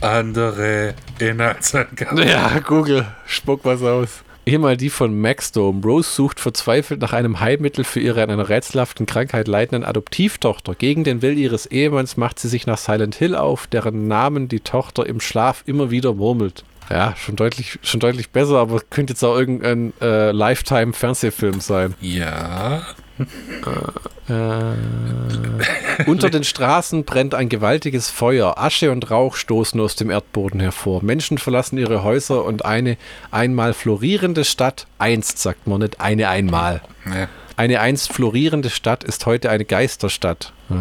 andere Inhaltsangabe. Ja, Google, spuck was aus. Hier mal die von Maxdome. Rose sucht verzweifelt nach einem Heilmittel für ihre an einer rätselhaften Krankheit leidenden Adoptivtochter. Gegen den Will ihres Ehemanns macht sie sich nach Silent Hill auf, deren Namen die Tochter im Schlaf immer wieder murmelt. Ja, schon deutlich, schon deutlich besser, aber könnte jetzt auch irgendein äh, Lifetime-Fernsehfilm sein. Ja. Äh, unter den Straßen brennt ein gewaltiges Feuer. Asche und Rauch stoßen aus dem Erdboden hervor. Menschen verlassen ihre Häuser und eine einmal florierende Stadt, einst sagt man nicht, eine einmal. Ja. Eine einst florierende Stadt ist heute eine Geisterstadt. Oh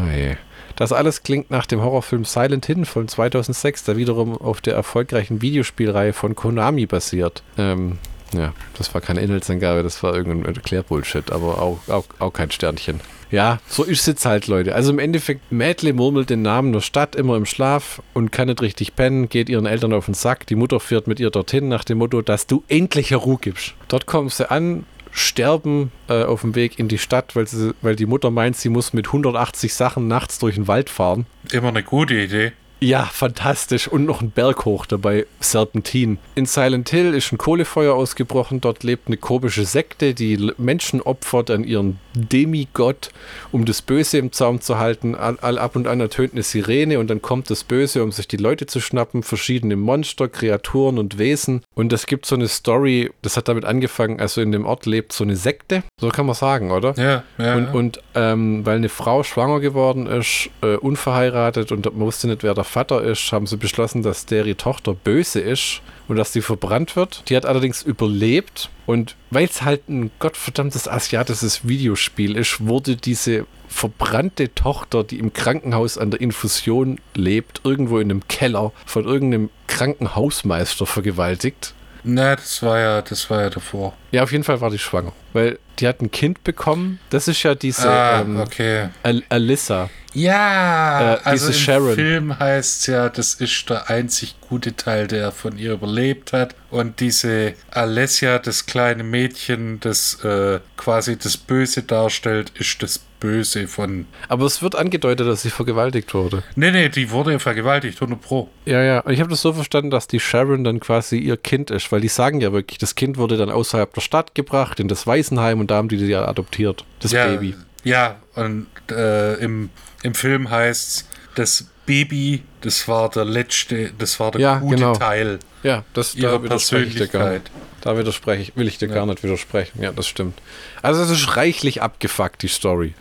Das alles klingt nach dem Horrorfilm Silent Hill von 2006, der wiederum auf der erfolgreichen Videospielreihe von Konami basiert. Ähm, ja, das war keine Inhaltsangabe, das war irgendein Erklärbullshit, aber auch, auch, auch kein Sternchen. Ja, so ist es halt, Leute. Also im Endeffekt, Mädle murmelt den Namen der Stadt immer im Schlaf und kann nicht richtig pennen, geht ihren Eltern auf den Sack. Die Mutter fährt mit ihr dorthin nach dem Motto, dass du endlich Ruhe gibst. Dort kommen sie an, sterben äh, auf dem Weg in die Stadt, weil, sie, weil die Mutter meint, sie muss mit 180 Sachen nachts durch den Wald fahren. Immer eine gute Idee. Ja, fantastisch. Und noch ein Berg hoch dabei, Serpentin. In Silent Hill ist ein Kohlefeuer ausgebrochen. Dort lebt eine komische Sekte, die Menschen opfert an ihren Demigott, um das Böse im Zaum zu halten. All, ab und an ertönt eine Sirene und dann kommt das Böse, um sich die Leute zu schnappen. Verschiedene Monster, Kreaturen und Wesen. Und es gibt so eine Story, das hat damit angefangen, also in dem Ort lebt so eine Sekte. So kann man sagen, oder? Ja, ja. Und, und ähm, weil eine Frau schwanger geworden ist, äh, unverheiratet und man wusste nicht, wer der Vater ist, haben sie beschlossen, dass deren Tochter böse ist und dass sie verbrannt wird. Die hat allerdings überlebt und weil es halt ein gottverdammtes asiatisches Videospiel ist, wurde diese verbrannte Tochter, die im Krankenhaus an der Infusion lebt, irgendwo in einem Keller von irgendeinem kranken Hausmeister vergewaltigt. Na, das war ja, das war ja davor. Ja, auf jeden Fall war die schwanger. Weil die hat ein Kind bekommen. Das ist ja diese ah, ähm, okay. Al Alyssa. Ja, äh, also im Film heißt ja, das ist der einzig gute Teil, der von ihr überlebt hat. Und diese Alessia, das kleine Mädchen, das äh, quasi das Böse darstellt, ist das Böse von. Aber es wird angedeutet, dass sie vergewaltigt wurde. Nee, nee, die wurde vergewaltigt, 100 Pro. Ja, ja. Und ich habe das so verstanden, dass die Sharon dann quasi ihr Kind ist, weil die sagen ja wirklich, das Kind wurde dann außerhalb der Stadt gebracht, in das Waisenheim und da haben die die ja adoptiert, das ja, Baby. Ja, und äh, im, im Film heißt das Baby, das war der letzte, das war der Ja, gute genau. Teil Ja, das ihrer da. Persönlichkeit. Da widerspreche ich, will ich dir gar nicht widersprechen. Ja, das stimmt. Also es ist reichlich abgefuckt, die Story.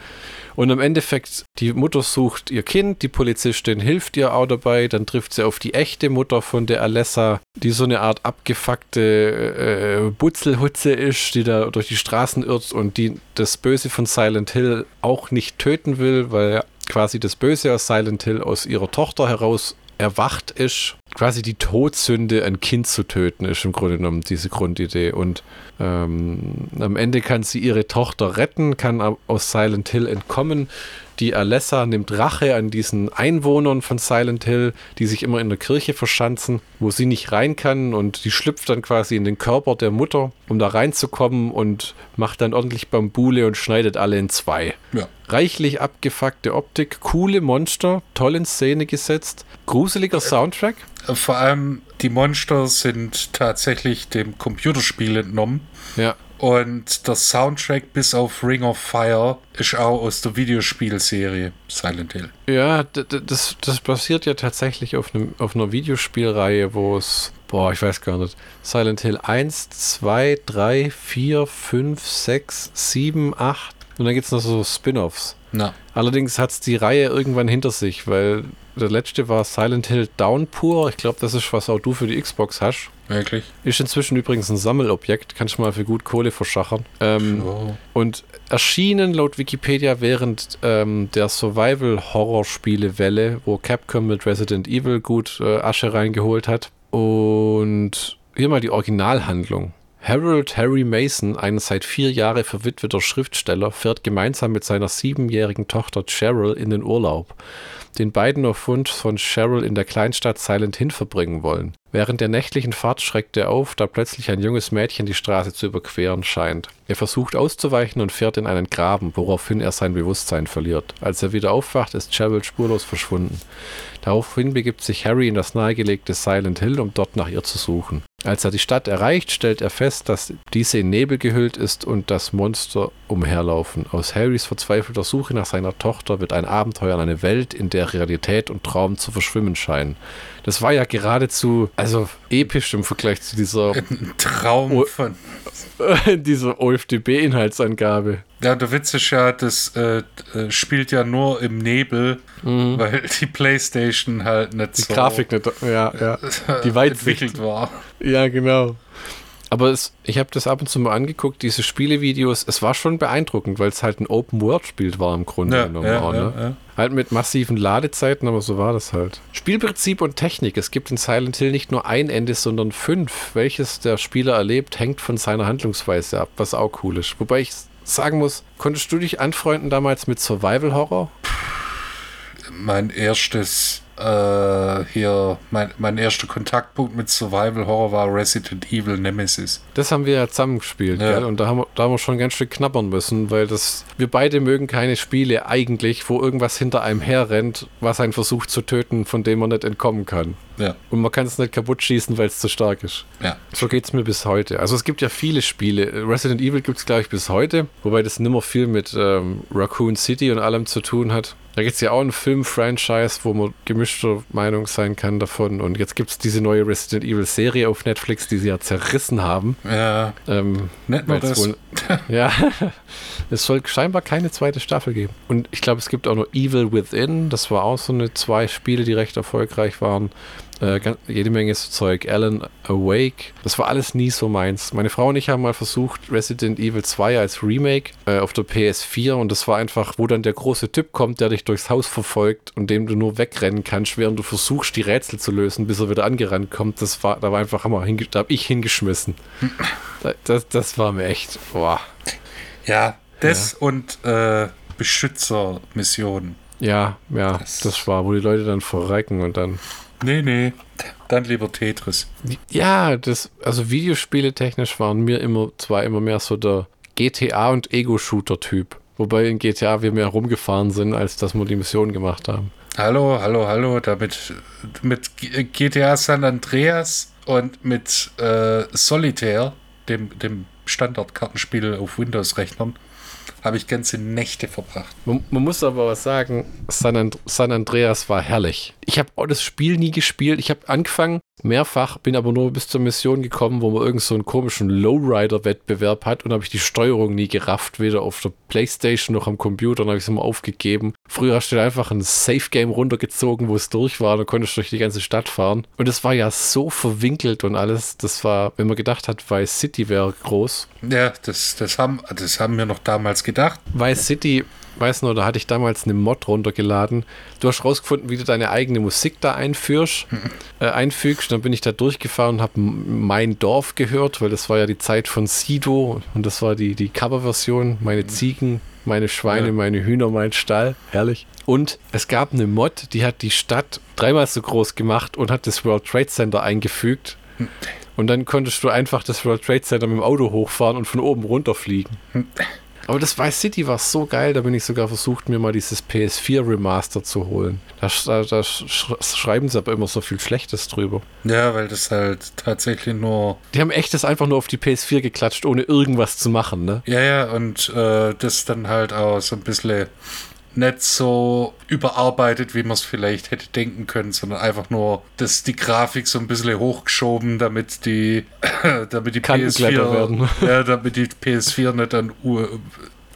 Und im Endeffekt, die Mutter sucht ihr Kind, die Polizistin hilft ihr auch dabei, dann trifft sie auf die echte Mutter von der Alessa, die so eine Art abgefuckte äh, Butzelhutze ist, die da durch die Straßen irrt und die das Böse von Silent Hill auch nicht töten will, weil quasi das Böse aus Silent Hill aus ihrer Tochter heraus erwacht ist. Quasi die Todsünde, ein Kind zu töten, ist im Grunde genommen diese Grundidee. Und ähm, am Ende kann sie ihre Tochter retten, kann au- aus Silent Hill entkommen. Die Alessa nimmt Rache an diesen Einwohnern von Silent Hill, die sich immer in der Kirche verschanzen, wo sie nicht rein kann. Und die schlüpft dann quasi in den Körper der Mutter, um da reinzukommen und macht dann ordentlich Bambule und schneidet alle in zwei. Ja. Reichlich abgefuckte Optik, coole Monster, toll in Szene gesetzt, gruseliger Soundtrack. Vor allem die Monster sind tatsächlich dem Computerspiel entnommen. Ja, Und der Soundtrack bis auf Ring of Fire ist auch aus der Videospielserie Silent Hill. ja das, das basiert ja tatsächlich auf, einem, auf einer Videospielreihe, wo es, boah, ich weiß gar nicht, Silent Hill 1, 2, 3, 4, 5, 6, 7, 8 und dann gibt es noch so Spin-Offs. Na, Allerdings hat es die Reihe irgendwann hinter sich, weil der letzte war Silent Hill Downpour. Ich glaube, das ist, was auch du für die Xbox hast. Wirklich? Ist inzwischen übrigens ein Sammelobjekt, kannst du mal für gut Kohle verschachern. Ähm, Oh. Und erschienen laut Wikipedia während ähm, der Survival-Horror-Spiele-Welle, wo Capcom mit Resident Evil gut äh, Asche reingeholt hat. Und hier mal die Originalhandlung. Harold Harry Mason, ein seit vier Jahren verwitweter Schriftsteller, fährt gemeinsam mit seiner siebenjährigen Tochter Cheryl in den Urlaub, den beiden auf Wunsch von Cheryl in der Kleinstadt Silent Hill verbringen wollen. Während der nächtlichen Fahrt schreckt er auf, da plötzlich ein junges Mädchen die Straße zu überqueren scheint. Er versucht auszuweichen und fährt in einen Graben, woraufhin er sein Bewusstsein verliert. Als er wieder aufwacht, ist Cheryl spurlos verschwunden. Daraufhin begibt sich Harry in das nahegelegte Silent Hill, um dort nach ihr zu suchen. Als er die Stadt erreicht, stellt er fest, dass diese in Nebel gehüllt ist und das Monster umherlaufen. Aus Harrys verzweifelter Suche nach seiner Tochter wird ein Abenteuer in eine Welt, in der Realität und Traum zu verschwimmen scheinen. Das war ja geradezu, also episch im Vergleich zu dieser, Ein Traum von. dieser OFDB-Inhaltsangabe. Ja, der Witz ist ja, das äh, äh, spielt ja nur im Nebel, weil die Playstation halt nicht Mhm. Die so Grafik nicht, ja, ja. Die Weitsicht. entwickelt war. Ja, genau. Aber es, ich habe das ab und zu mal angeguckt, diese Spielevideos, es war schon beeindruckend, weil es halt ein Open-World-Spiel war im Grunde Ja, genommen. ja, auch, ne? ja. Halt mit massiven Ladezeiten, aber so war das halt. Spielprinzip und Technik. Es gibt in Silent Hill nicht nur ein Ende, sondern fünf. Welches der Spieler erlebt, hängt von seiner Handlungsweise ab, was auch cool ist. Wobei ich sagen muss, konntest du dich anfreunden damals mit Survival Horror? Mein erstes äh, hier, mein, mein erster Kontaktpunkt mit Survival Horror war Resident Evil Nemesis. Das haben wir ja zusammen gespielt, Ja. gell? Und da haben, wir, da haben wir schon ganz schön knabbern müssen, weil das, wir beide mögen keine Spiele eigentlich, wo irgendwas hinter einem herrennt, was einen versucht zu töten, von dem man nicht entkommen kann. Ja, Und man kann es nicht kaputt schießen, weil es zu stark ist. ja. So geht es mir bis heute. Also es gibt ja viele Spiele. Resident Evil gibt es, glaube ich, bis heute, wobei das nimmer viel mit ähm, Raccoon City und allem zu tun hat. Da gibt es ja auch einen Film-Franchise, wo man gemischter Meinung sein kann davon. Und jetzt gibt es diese neue Resident Evil-Serie auf Netflix, die sie ja zerrissen haben. Ja, Ähm, nur Weil's das. wohl- ja, es soll scheinbar keine zweite Staffel geben. Und ich glaube, es gibt auch noch Evil Within. Das war auch so eine zwei Spiele, die recht erfolgreich waren. Äh, jede Menge so Zeug. Alan Awake. Das war alles nie so meins. Meine Frau und ich haben mal versucht, Resident Evil 2 als Remake äh, auf der PS4 und das war einfach, wo dann der große Typ kommt, der dich durchs Haus verfolgt und dem du nur wegrennen kannst, während du versuchst, die Rätsel zu lösen, bis er wieder angerannt kommt. Das war, da war einfach Hammer. Da habe ich hingeschmissen. Da- Das, das war mir echt, boah. Ja, das und äh, Beschützermissionen. Ja, ja, Das- das war, wo die Leute dann verrecken und dann. Nee, nee. Dann lieber Tetris. Ja, das, also Videospiele technisch waren mir immer, zwar immer mehr so der GTA- und Ego-Shooter-Typ. Wobei in GTA wir mehr rumgefahren sind, als dass wir die Mission gemacht haben. Hallo, hallo, hallo. Damit mit GTA San Andreas und mit äh, Solitaire, dem, dem Standardkartenspiel auf Windows-Rechnern, habe ich ganze Nächte verbracht. Man, man, muss aber was sagen, San, And San Andreas war herrlich. Ich habe auch das Spiel nie gespielt. Ich habe angefangen, mehrfach, bin aber nur bis zur Mission gekommen, wo man irgend so einen komischen Lowrider-Wettbewerb hat und habe ich die Steuerung nie gerafft, weder auf der Playstation noch am Computer, und habe ich es immer aufgegeben. Früher hast du einfach ein Safe-Game runtergezogen, wo es durch war, da konntest du durch die ganze Stadt fahren. Und es war ja so verwinkelt und alles, das war, wenn man gedacht hat, Vice City wäre groß. Ja, das, das, haben, das haben wir noch damals gedacht. Vice City weiß nur, da hatte ich damals eine Mod runtergeladen. Du hast rausgefunden, wie du deine eigene Musik da einführst, äh, einfügst. Dann bin ich da durchgefahren und habe mein Dorf gehört, weil das war ja die Zeit von Sido und das war die, die Coverversion. Meine Ziegen, meine Schweine, ja. meine Hühner, mein Stall. Herrlich. Und es gab eine Mod, die hat die Stadt dreimal so groß gemacht und hat das World Trade Center eingefügt. Und dann konntest du einfach das World Trade Center mit dem Auto hochfahren und von oben runterfliegen. Aber das Vice City war so geil, da bin ich sogar versucht, mir mal dieses PS4 Remaster zu holen. Da, da, da schreiben sie aber immer so viel Schlechtes drüber. Ja, weil das halt tatsächlich nur. Die haben echt das einfach nur auf die PS4 geklatscht, ohne irgendwas zu machen, ne? Ja, ja, und äh, das dann halt auch so ein bisschen nicht so überarbeitet, wie man es vielleicht hätte denken können, sondern einfach nur das, die Grafik so ein bisschen hochgeschoben, damit die, damit die PS4 werden. Ja, damit die PS4 nicht dann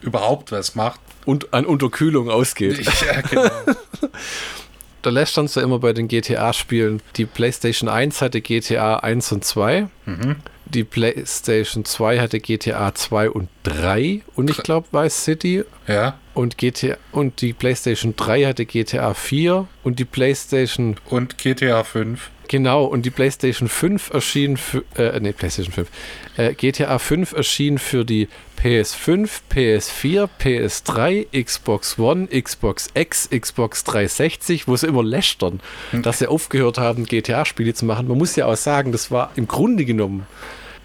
überhaupt was macht. Und an Unterkühlung ausgeht. Ja, genau. da lässt uns ja immer bei den GTA-Spielen. Die PlayStation 1 hatte GTA 1 und 2. Mhm. Die PlayStation 2 hatte GTA 2 und 3 und ich glaube Vice City. Ja. Und GTA und die PlayStation 3 hatte GTA 4 und die PlayStation und GTA 5. Genau, und die PlayStation 5 erschien für, äh, nee, PlayStation 5. Äh, GTA 5 erschien für die PS5, PS4, PS3, Xbox One, Xbox X, Xbox 360, wo sie immer lästern, hm. dass sie aufgehört haben, GTA-Spiele zu machen. Man muss ja auch sagen, das war im Grunde genommen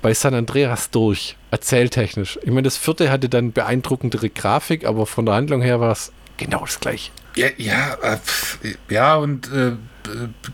bei San Andreas durch, erzähltechnisch. Ich meine, das vierte hatte dann beeindruckendere Grafik, aber von der Handlung her war es genau das gleiche. Ja, ja, äh, ja und äh,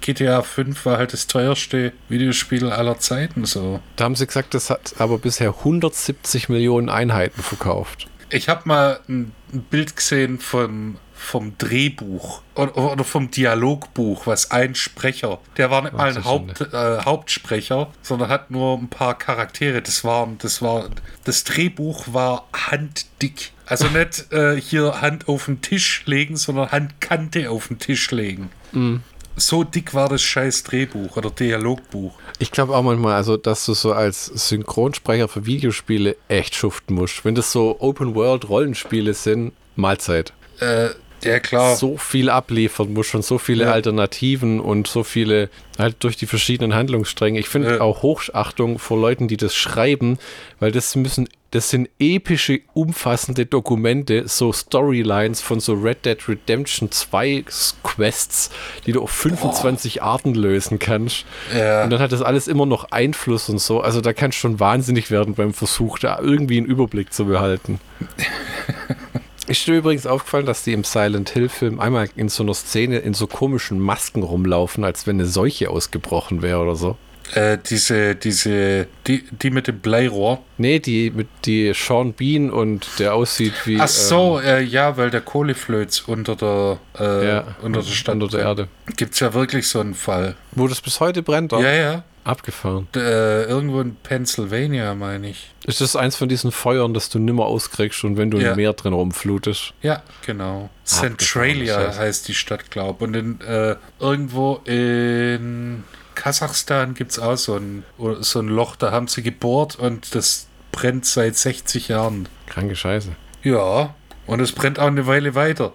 GTA 5 war halt das teuerste Videospiel aller Zeiten so. Da haben sie gesagt, das hat aber bisher 170 Millionen Einheiten verkauft. Ich habe mal ein Bild gesehen vom vom Drehbuch oder, vom Dialogbuch, was ein Sprecher, der war nicht mal ein Haupt, äh, Hauptsprecher, sondern hat nur ein paar Charaktere. Das war, das war, das Drehbuch war handdick. Also nicht äh, hier Hand auf den Tisch legen, sondern Handkante auf den Tisch legen. Mhm. So dick war das scheiß Drehbuch oder Dialogbuch. Ich glaube auch manchmal, also, dass du so als Synchronsprecher für Videospiele echt schuften musst. Wenn das so Open-World-Rollenspiele sind, Mahlzeit. Äh, ja, klar. so viel abliefern muss, schon so viele ja. Alternativen und so viele, halt durch die verschiedenen Handlungsstränge. Ich finde ja. auch Hochachtung vor Leuten, die das schreiben, weil das müssen, das sind epische, umfassende Dokumente, so Storylines von so Red Dead Redemption 2 Quests, die du auf 25 Boah. Arten lösen kannst. Ja. Und dann hat das alles immer noch Einfluss und so. Also da kannst du schon wahnsinnig werden beim Versuch, da irgendwie einen Überblick zu behalten. Ist dir übrigens aufgefallen, dass die im Silent Hill-Film einmal in so einer Szene in so komischen Masken rumlaufen, als wenn eine Seuche ausgebrochen wäre oder so? Äh, diese, diese, die, die mit dem Bleirohr? Nee, die mit die Sean Bean und der aussieht wie. Ach so, ähm, äh, ja, weil der Kohleflöz unter der, äh, ja, unter der Stadt. Unter der Erde. Gibt es ja wirklich so einen Fall. Wo das bis heute brennt, oder? Ja, ja. Abgefahren. Äh, irgendwo in Pennsylvania, meine ich. Ist das eins von diesen Feuern, das du nimmer auskriegst und wenn du ja. im Meer drin rumflutest? Ja, genau. Centralia heißt die Stadt, glaube ich. Und in, äh, irgendwo in Kasachstan gibt es auch so ein, so ein Loch, da haben sie gebohrt und das brennt seit 60 Jahren. Kranke Scheiße. Ja, und es brennt auch eine Weile weiter.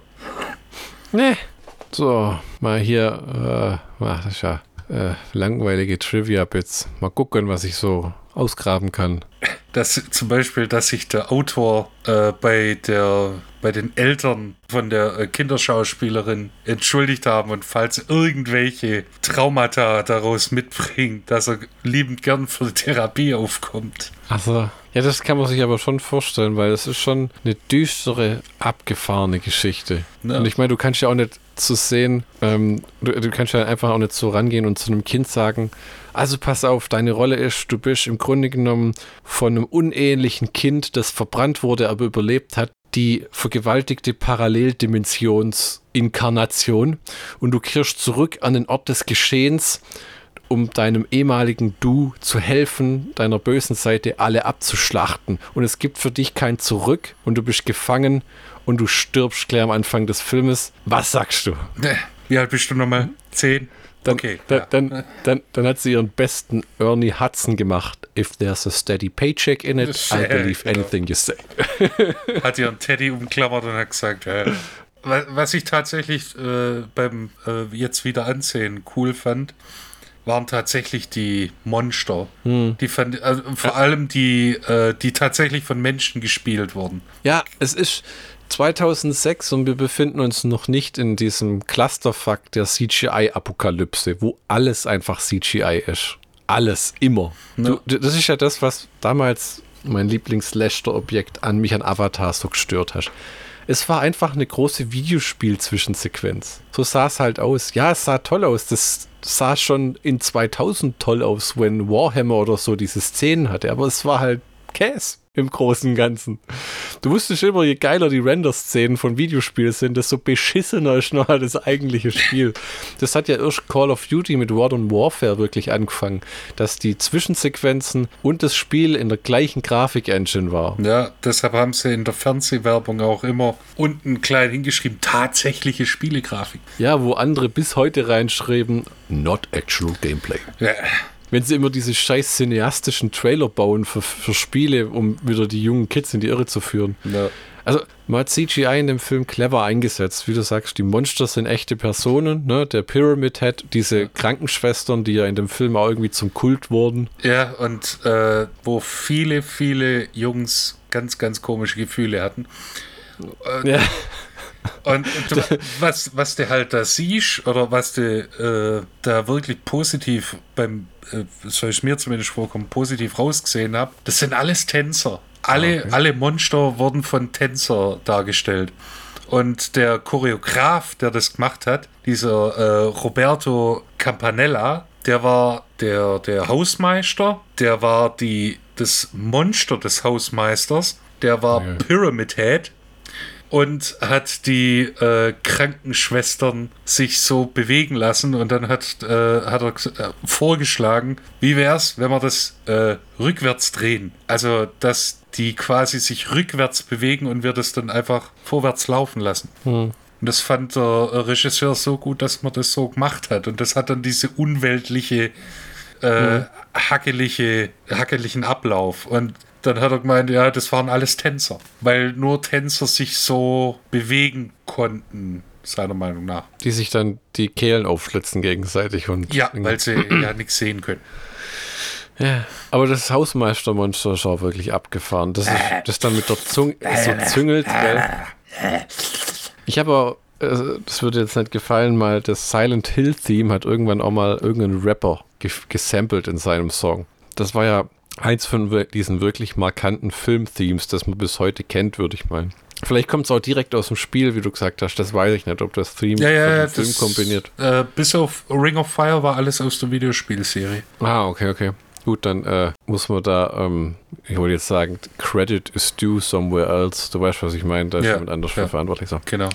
Nee. So, mal hier, äh, ach, das ist ja äh, langweilige Trivia-Bits. Mal gucken, was ich so ausgraben kann. Das, zum Beispiel, dass sich der Autor äh, bei, der, bei den Eltern von der äh, Kinderschauspielerin entschuldigt haben und falls irgendwelche Traumata daraus mitbringt, dass er liebend gern für die Therapie aufkommt. Also, ja, das kann man sich aber schon vorstellen, weil es ist schon eine düstere, abgefahrene Geschichte. Ja. Und ich meine, du kannst ja auch nicht zu sehen, ähm, du, du kannst ja einfach auch nicht so rangehen und zu einem Kind sagen, also pass auf, deine Rolle ist, du bist im Grunde genommen von einem unehelichen Kind, das verbrannt wurde, aber überlebt hat, die vergewaltigte Paralleldimensionsinkarnation und du kehrst zurück an den Ort des Geschehens, um deinem ehemaligen Du zu helfen, deiner bösen Seite alle abzuschlachten. Und es gibt für dich kein Zurück und du bist gefangen und du stirbst gleich am Anfang des Filmes. Was sagst du? Ne, Wie alt bist du nochmal? Zehn? Dann, okay. dann, ja. dann, dann, dann hat sie ihren besten Ernie Hudson gemacht. If there's a steady paycheck in it, ja, believe genau. anything you say. hat ihren Teddy umklammert und hat gesagt, ja. Wa- Was ich tatsächlich äh, beim äh, jetzt wieder ansehen cool fand, waren tatsächlich die Monster. Die fand, also vor allem die, äh, die tatsächlich von Menschen gespielt wurden. Ja, es ist 2006 und wir befinden uns noch nicht in diesem Clusterfuck der CGI-Apokalypse, wo alles einfach CGI ist. Alles, immer. Du, das ist ja das, was damals mein Lieblings-Lester-Objekt an mich an Avatar so gestört hat. Es war einfach eine große Videospiel-Zwischensequenz. So sah es halt aus. Ja, es sah toll aus. Das sah schon in 2000 toll aus, wenn Warhammer oder so diese Szenen hatte. Aber es war halt Käse im Großen und Ganzen. Du wusstest immer, je geiler die Render-Szenen von Videospielen sind, desto beschissener ist noch das eigentliche Spiel. Das hat ja erst Call of Duty mit Modern Warfare wirklich angefangen, dass die Zwischensequenzen und das Spiel in der gleichen Grafik-Engine war. Ja, deshalb haben sie in der Fernsehwerbung auch immer unten klein hingeschrieben, tatsächliche Spielegrafik. Ja, wo andere bis heute reinschreiben, not actual gameplay. Ja, Wenn sie immer diese scheiß cineastischen Trailer bauen für, für Spiele, um wieder die jungen Kids in die Irre zu führen. ja. Also, man hat CGI in dem Film clever eingesetzt. Wie du sagst, die Monster sind echte Personen. Ne? Der Pyramid Head, diese Krankenschwestern, die ja in dem Film auch irgendwie zum Kult wurden. Ja, und äh, wo viele, viele Jungs ganz, ganz komische Gefühle hatten. Ja. Und du, was, was du halt da siehst, oder was du äh, da wirklich positiv beim, äh, soll ich mir zumindest vorkommen, positiv rausgesehen habe, das sind alles Tänzer. Alle, Okay. alle Monster wurden von Tänzer dargestellt. Und der Choreograf, der das gemacht hat, dieser äh, Roberto Campanella, der war der, der Hausmeister, der war die, das Monster des Hausmeisters, der war Ja. Pyramid Head und hat die äh, Krankenschwestern sich so bewegen lassen und dann hat, äh, hat er äh, vorgeschlagen, wie wäre es, wenn wir das äh, rückwärts drehen? Also, dass die quasi sich rückwärts bewegen und wir das dann einfach vorwärts laufen lassen. Und das fand der Regisseur so gut, dass man das so gemacht hat. Und das hat dann diese unweltliche, äh, hackelige, hackeligen Ablauf. Und dann hat er gemeint, ja, das waren alles Tänzer. Weil nur Tänzer sich so bewegen konnten, seiner Meinung nach. Die sich dann die Kehlen aufschlitzen gegenseitig. Und Ja, weil sie ja nichts sehen können. Ja, aber das Hausmeistermonster ist auch wirklich abgefahren. Das ist das dann mit der Zunge so züngelt, gell? Ich habe auch, äh, das würde jetzt nicht gefallen, mal das Silent Hill Theme hat irgendwann auch mal irgendein Rapper ge gesampelt in seinem Song. Das war ja eins von diesen wirklich markanten Film-Themes, das man bis heute kennt, würde ich meinen. Vielleicht kommt es auch direkt aus dem Spiel, wie du gesagt hast. Das weiß ich nicht, ob das Theme Ja, ja, dem Film kombiniert. Äh, bis auf Ring of Fire war alles aus der Videospielserie. Ah, okay, okay. Gut, dann äh, muss man da, ähm, ich wollte jetzt sagen, Credit is due somewhere else. Du weißt, was ich meine, da ist Ja, jemand anders für ja. verantwortlich. So. Genau.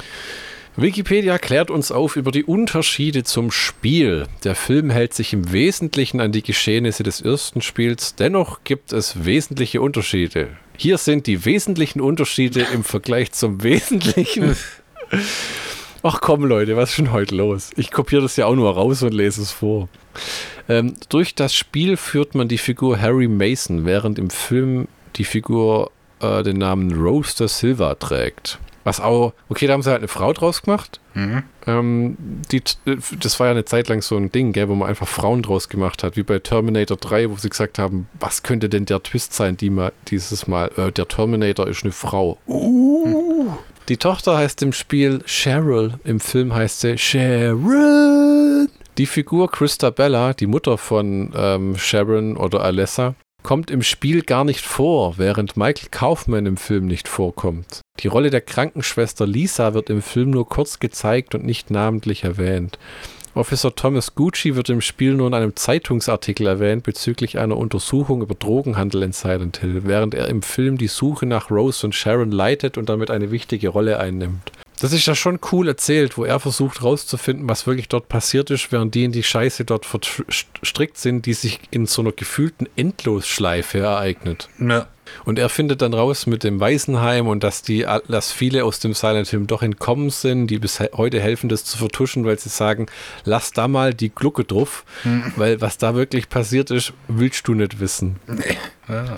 Wikipedia klärt uns auf über die Unterschiede zum Spiel. Der Film hält sich im Wesentlichen an die Geschehnisse des ersten Spiels, dennoch gibt es wesentliche Unterschiede. Hier sind die wesentlichen Unterschiede im Vergleich zum Wesentlichen. Ach komm, Leute, was ist schon heute los? Ich kopiere das ja auch nur raus und lese es vor. Ähm, durch das Spiel führt man die Figur Harry Mason, während im Film die Figur äh, den Namen Roaster Silva trägt. Was auch, okay, da haben sie halt eine Frau draus gemacht. Mhm. Ähm, die, das war ja eine Zeit lang so ein Ding, gell, wo man einfach Frauen draus gemacht hat, wie bei Terminator 3, wo sie gesagt haben, was könnte denn der Twist sein, die mal dieses Mal, äh, der Terminator ist eine Frau. Uh. Die Tochter heißt im Spiel Cheryl, im Film heißt sie Sharon. Die Figur Christabella, die Mutter von ähm, Sharon oder Alessa, kommt im Spiel gar nicht vor, während Michael Kaufman im Film nicht vorkommt. Die Rolle der Krankenschwester Lisa wird im Film nur kurz gezeigt und nicht namentlich erwähnt. Officer Thomas Gucci wird im Spiel nur in einem Zeitungsartikel erwähnt bezüglich einer Untersuchung über Drogenhandel in Silent Hill, während er im Film die Suche nach Rose und Sharon leitet und damit eine wichtige Rolle einnimmt. Das ist ja schon cool erzählt, wo er versucht rauszufinden, was wirklich dort passiert ist, während die in die Scheiße dort verstrickt sind, die sich in so einer gefühlten Endlosschleife ereignet. Ja. Und er findet dann raus mit dem Waisenheim und dass die, dass viele aus dem Silent Film doch entkommen sind, die bis heute helfen, das zu vertuschen, weil sie sagen, lass da mal die Glucke drauf, mhm. weil was da wirklich passiert ist, willst du nicht wissen. Nee. Ja.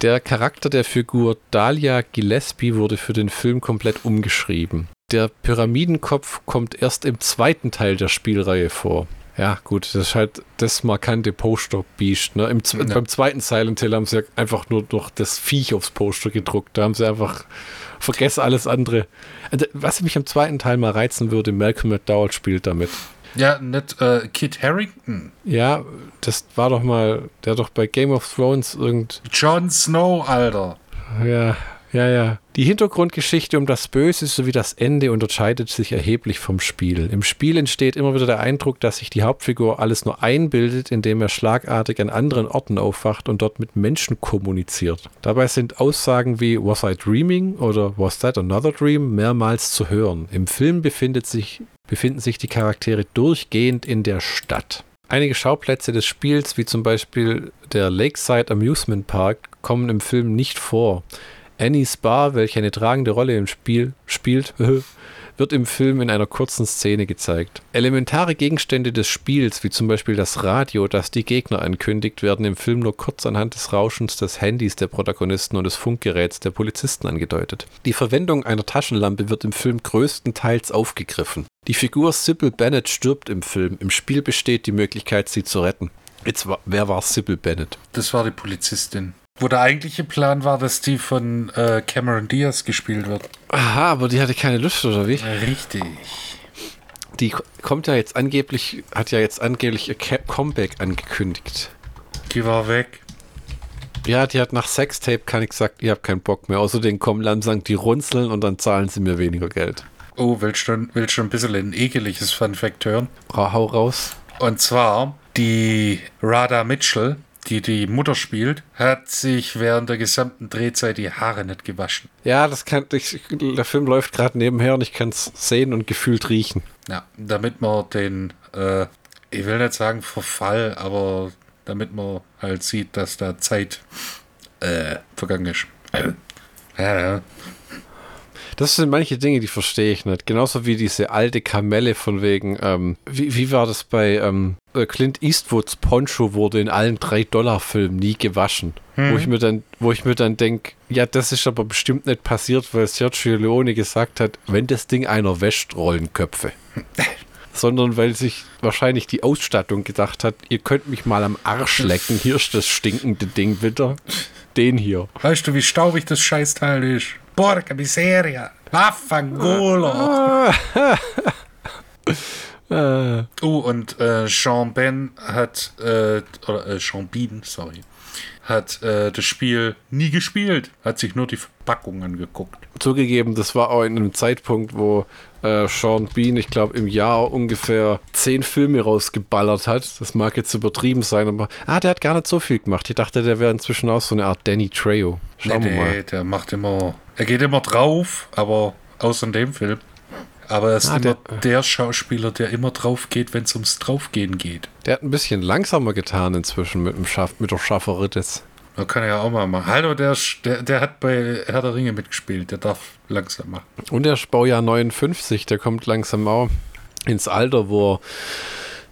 Der Charakter der Figur Dahlia Gillespie wurde für den Film komplett umgeschrieben. Der Pyramidenkopf kommt erst im zweiten Teil der Spielreihe vor. Ja, gut, das ist halt das markante Poster-Biest. Ne? Im, ja. Beim zweiten Silent Hill haben sie einfach nur noch das Viech aufs Poster gedruckt. Da haben sie einfach vergessen alles andere. Also, was mich im zweiten Teil mal reizen würde, Malcolm McDowell spielt damit. Ja, nicht äh, Kit Harrington. Ja, das war doch mal, der doch bei Game of Thrones irgend. Jon Snow, Alter. Ja, ja, ja. Die Hintergrundgeschichte um das Böse sowie das Ende unterscheidet sich erheblich vom Spiel. Im Spiel entsteht immer wieder der Eindruck, dass sich die Hauptfigur alles nur einbildet, indem er schlagartig an anderen Orten aufwacht und dort mit Menschen kommuniziert. Dabei sind Aussagen wie Was I Dreaming oder Was That Another Dream mehrmals zu hören. Im Film sich, befinden sich die Charaktere durchgehend in der Stadt. Einige Schauplätze des Spiels, wie zum Beispiel der Lakeside Amusement Park, kommen im Film nicht vor. Annie's Bar, welche eine tragende Rolle im Spiel spielt, wird im Film in einer kurzen Szene gezeigt. Elementare Gegenstände des Spiels, wie zum Beispiel das Radio, das die Gegner ankündigt, werden im Film nur kurz anhand des Rauschens des Handys der Protagonisten und des Funkgeräts der Polizisten angedeutet. Die Verwendung einer Taschenlampe wird im Film größtenteils aufgegriffen. Die Figur Sybil Bennett stirbt im Film. Im Spiel besteht die Möglichkeit, sie zu retten. Jetzt, wer war Sybil Bennett? Das war die Polizistin. Wo der eigentliche Plan war, dass die von äh, Cameron Diaz gespielt wird. Aha, aber die hatte keine Lust, oder wie? Richtig. Die kommt ja jetzt angeblich, hat ja jetzt angeblich ihr Comeback angekündigt. Die war weg. Ja, die hat nach Sextape kann ich gesagt, ihr habt keinen Bock mehr. Außerdem kommen langsam die runzeln und dann zahlen sie mir weniger Geld. Oh, willst du, willst du ein bisschen ein ekeliges Fun Fact hören? Hau raus. Und zwar, die Rada Mitchell die die Mutter spielt, hat sich während der gesamten Drehzeit die Haare nicht gewaschen. Ja, das kann ich, der Film läuft gerade nebenher und ich kann es sehen und gefühlt riechen. Ja, damit man den, äh, ich will nicht sagen Verfall, aber damit man halt sieht, dass da Zeit äh, vergangen ist. Äh, ja, das sind manche Dinge, die verstehe ich nicht. Genauso wie diese alte Kamelle von wegen, ähm, wie, wie war das bei ähm, äh, Clint Eastwoods Poncho wurde in allen 3-Dollar-Filmen nie gewaschen. Hm. Wo ich mir dann, wo ich mir dann denke, ja, das ist aber bestimmt nicht passiert, weil Sergio Leone gesagt hat, wenn das Ding einer wäscht, rollen Köpfe. sondern weil sich wahrscheinlich die Ausstattung gedacht hat, ihr könnt mich mal am Arsch lecken, hier ist das stinkende Ding wieder. Den hier. Weißt du, wie staubig das Scheißteil ist? Porca miseria. Vaffanculo. Uh, und äh, Sean Ben hat, äh, oder äh, Sean Bean, sorry, hat äh, das Spiel nie gespielt, hat sich nur die Verpackung angeguckt. Zugegeben, das war auch in einem Zeitpunkt, wo äh, Sean Bean, ich glaube, im Jahr ungefähr zehn Filme rausgeballert hat. Das mag jetzt übertrieben sein, aber ah, der hat gar nicht so viel gemacht. Ich dachte, der wäre inzwischen auch so eine Art Danny Trejo. Schauen nee, wir mal. Nee, der macht immer, er geht immer drauf, aber außer in dem Film. Aber er ist ah, immer der, der, Schauspieler, der immer drauf geht, wenn es ums Draufgehen geht. Der hat ein bisschen langsamer getan inzwischen mit, dem Schaff, mit der Schafferitis. Da kann er ja auch mal machen. Hallo, der, der, der hat bei Herr der Ringe mitgespielt. Der darf langsam machen. Und der ist Baujahr 59. Der kommt langsam auch ins Alter, wo er,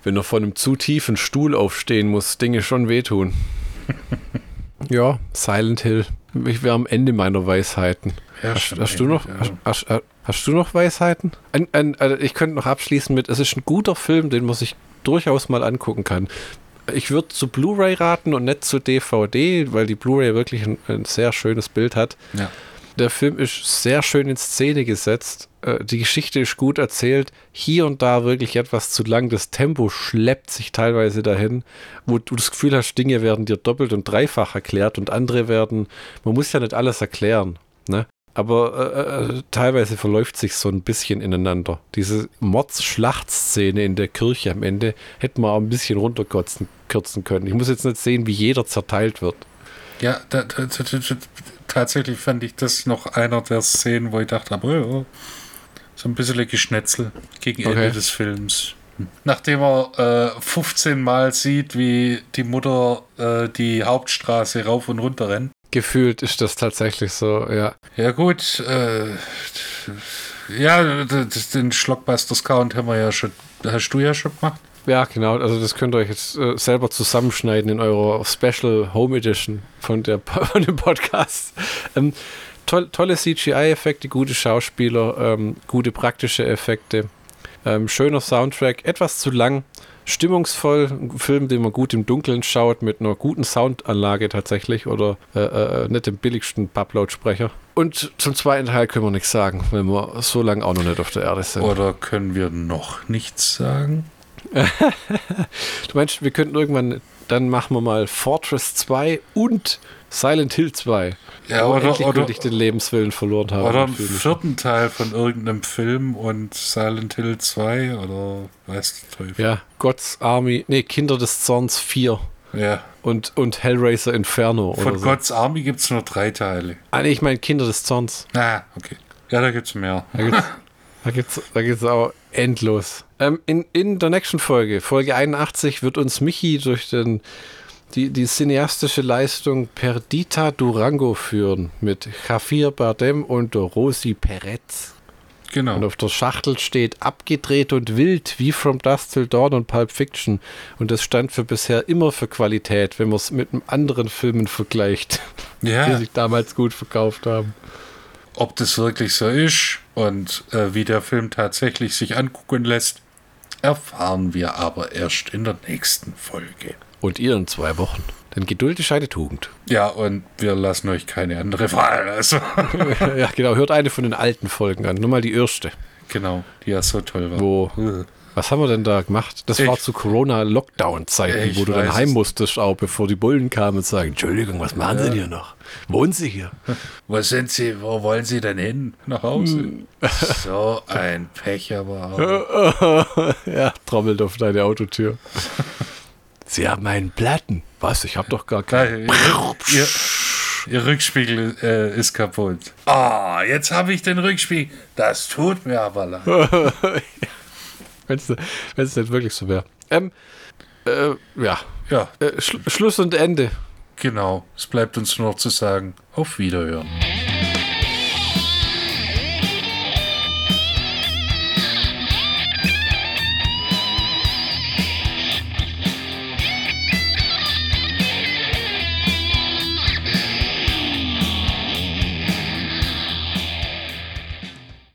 wenn er von einem zu tiefen Stuhl aufstehen muss, Dinge schon wehtun. ja, Silent Hill. Ich wäre am Ende meiner Weisheiten. Ja, hast, hast du noch, ja. hast, hast, hast, du noch Weisheiten? Ein, ein, also ich könnte noch abschließen mit, es ist ein guter Film, den man sich durchaus mal angucken kann. Ich würde zu Blu-ray raten und nicht zu DVD, weil die Blu-ray wirklich ein, ein, sehr schönes Bild hat. Ja. Der Film ist sehr schön in Szene gesetzt. Äh, die Geschichte ist gut erzählt. Hier und da wirklich etwas zu lang. Das Tempo schleppt sich teilweise dahin, wo du das Gefühl hast, Dinge werden dir doppelt und dreifach erklärt und andere werden. Man muss ja nicht alles erklären. Ne? Aber äh, äh, teilweise verläuft sich so ein bisschen ineinander. Diese Mordsschlachtszene in der Kirche am Ende hätten wir auch ein bisschen runterkürzen kürzen können. Ich muss jetzt nicht sehen, wie jeder zerteilt wird. Ja, da, da, da, tatsächlich fand ich das noch einer der Szenen, wo ich dachte, oh, oh, so ein bisschen Geschnetzel gegen okay. Ende des Films. Nachdem er äh, 15 Mal sieht, wie die Mutter äh, die Hauptstraße rauf und runter rennt. Gefühlt ist das tatsächlich so, ja. Ja, gut. Äh, ja, den Schlockbusters-Count haben wir ja schon, hast du ja schon gemacht. Ja, genau. Also das könnt ihr euch jetzt äh, selber zusammenschneiden in eurer Special Home Edition von, der, von dem Podcast. Ähm, toll, tolle CGI-Effekte, gute Schauspieler, ähm, gute praktische Effekte, ähm, schöner Soundtrack, etwas zu lang, stimmungsvoll, ein Film, den man gut im Dunkeln schaut, mit einer guten Soundanlage tatsächlich oder äh, äh, nicht dem billigsten Papplautsprecher. Und zum zweiten Teil können wir nichts sagen, wenn wir so lange auch noch nicht auf der Erde sind. Oder können wir noch nichts sagen? du meinst, wir könnten irgendwann, dann machen wir mal Fortress 2 und Silent Hill 2. Ja, oder, oder ich den Lebenswillen verloren habe. Oder einen vierten Teil von irgendeinem Film und Silent Hill 2 oder weiß der Teufel. Ja, God's Army, nee, Kinder des Zorns 4. Ja. Und, und Hellraiser Inferno. Von so. God's Army gibt es nur drei Teile. Ah, nee, ich meine Kinder des Zorns. Ah, okay. Ja, da gibt es mehr. Da gibt's, da gibt's, da gibt's auch endlos. Ähm, in, in der nächsten Folge, Folge 81, wird uns Michi durch den, die, die cineastische Leistung Perdita Durango führen mit Javier Bardem und Rosi Perez. Genau. Und auf der Schachtel steht abgedreht und wild wie From Dust Till Dawn und Pulp Fiction. Und das stand für bisher immer für Qualität, wenn man es mit anderen Filmen vergleicht, ja. die sich damals gut verkauft haben. Ob das wirklich so ist und äh, wie der Film tatsächlich sich angucken lässt, erfahren wir aber erst in der nächsten Folge. Und ihr in zwei Wochen. Denn Geduld ist eine Tugend. Ja, und wir lassen euch keine andere Wahl. Also. ja, genau. Hört eine von den alten Folgen an. Nur mal die erste. Genau, die ja so toll war. Wo was haben wir denn da gemacht? Das ich, war zu Corona-Lockdown-Zeiten, wo du dann heim musstest, auch bevor die Bullen kamen und sagen: Entschuldigung, was machen ja. Sie hier noch? Wohnen Sie hier? Wo sind Sie? Wo wollen Sie denn hin? Nach Hause? Hm. so ein Pech aber auch. ja, trommelt auf deine Autotür. Sie haben einen Platten. Was? Ich habe doch gar keinen. Ihr, ihr, Rückspiegel äh, ist kaputt. Ah, oh, jetzt habe ich den Rückspiegel. Das tut mir aber leid. wenn es nicht wirklich so wäre. Ähm, äh, ja. ja. Äh, Sch Schluss und Ende. Genau. Es bleibt uns nur noch zu sagen, auf Wiederhören.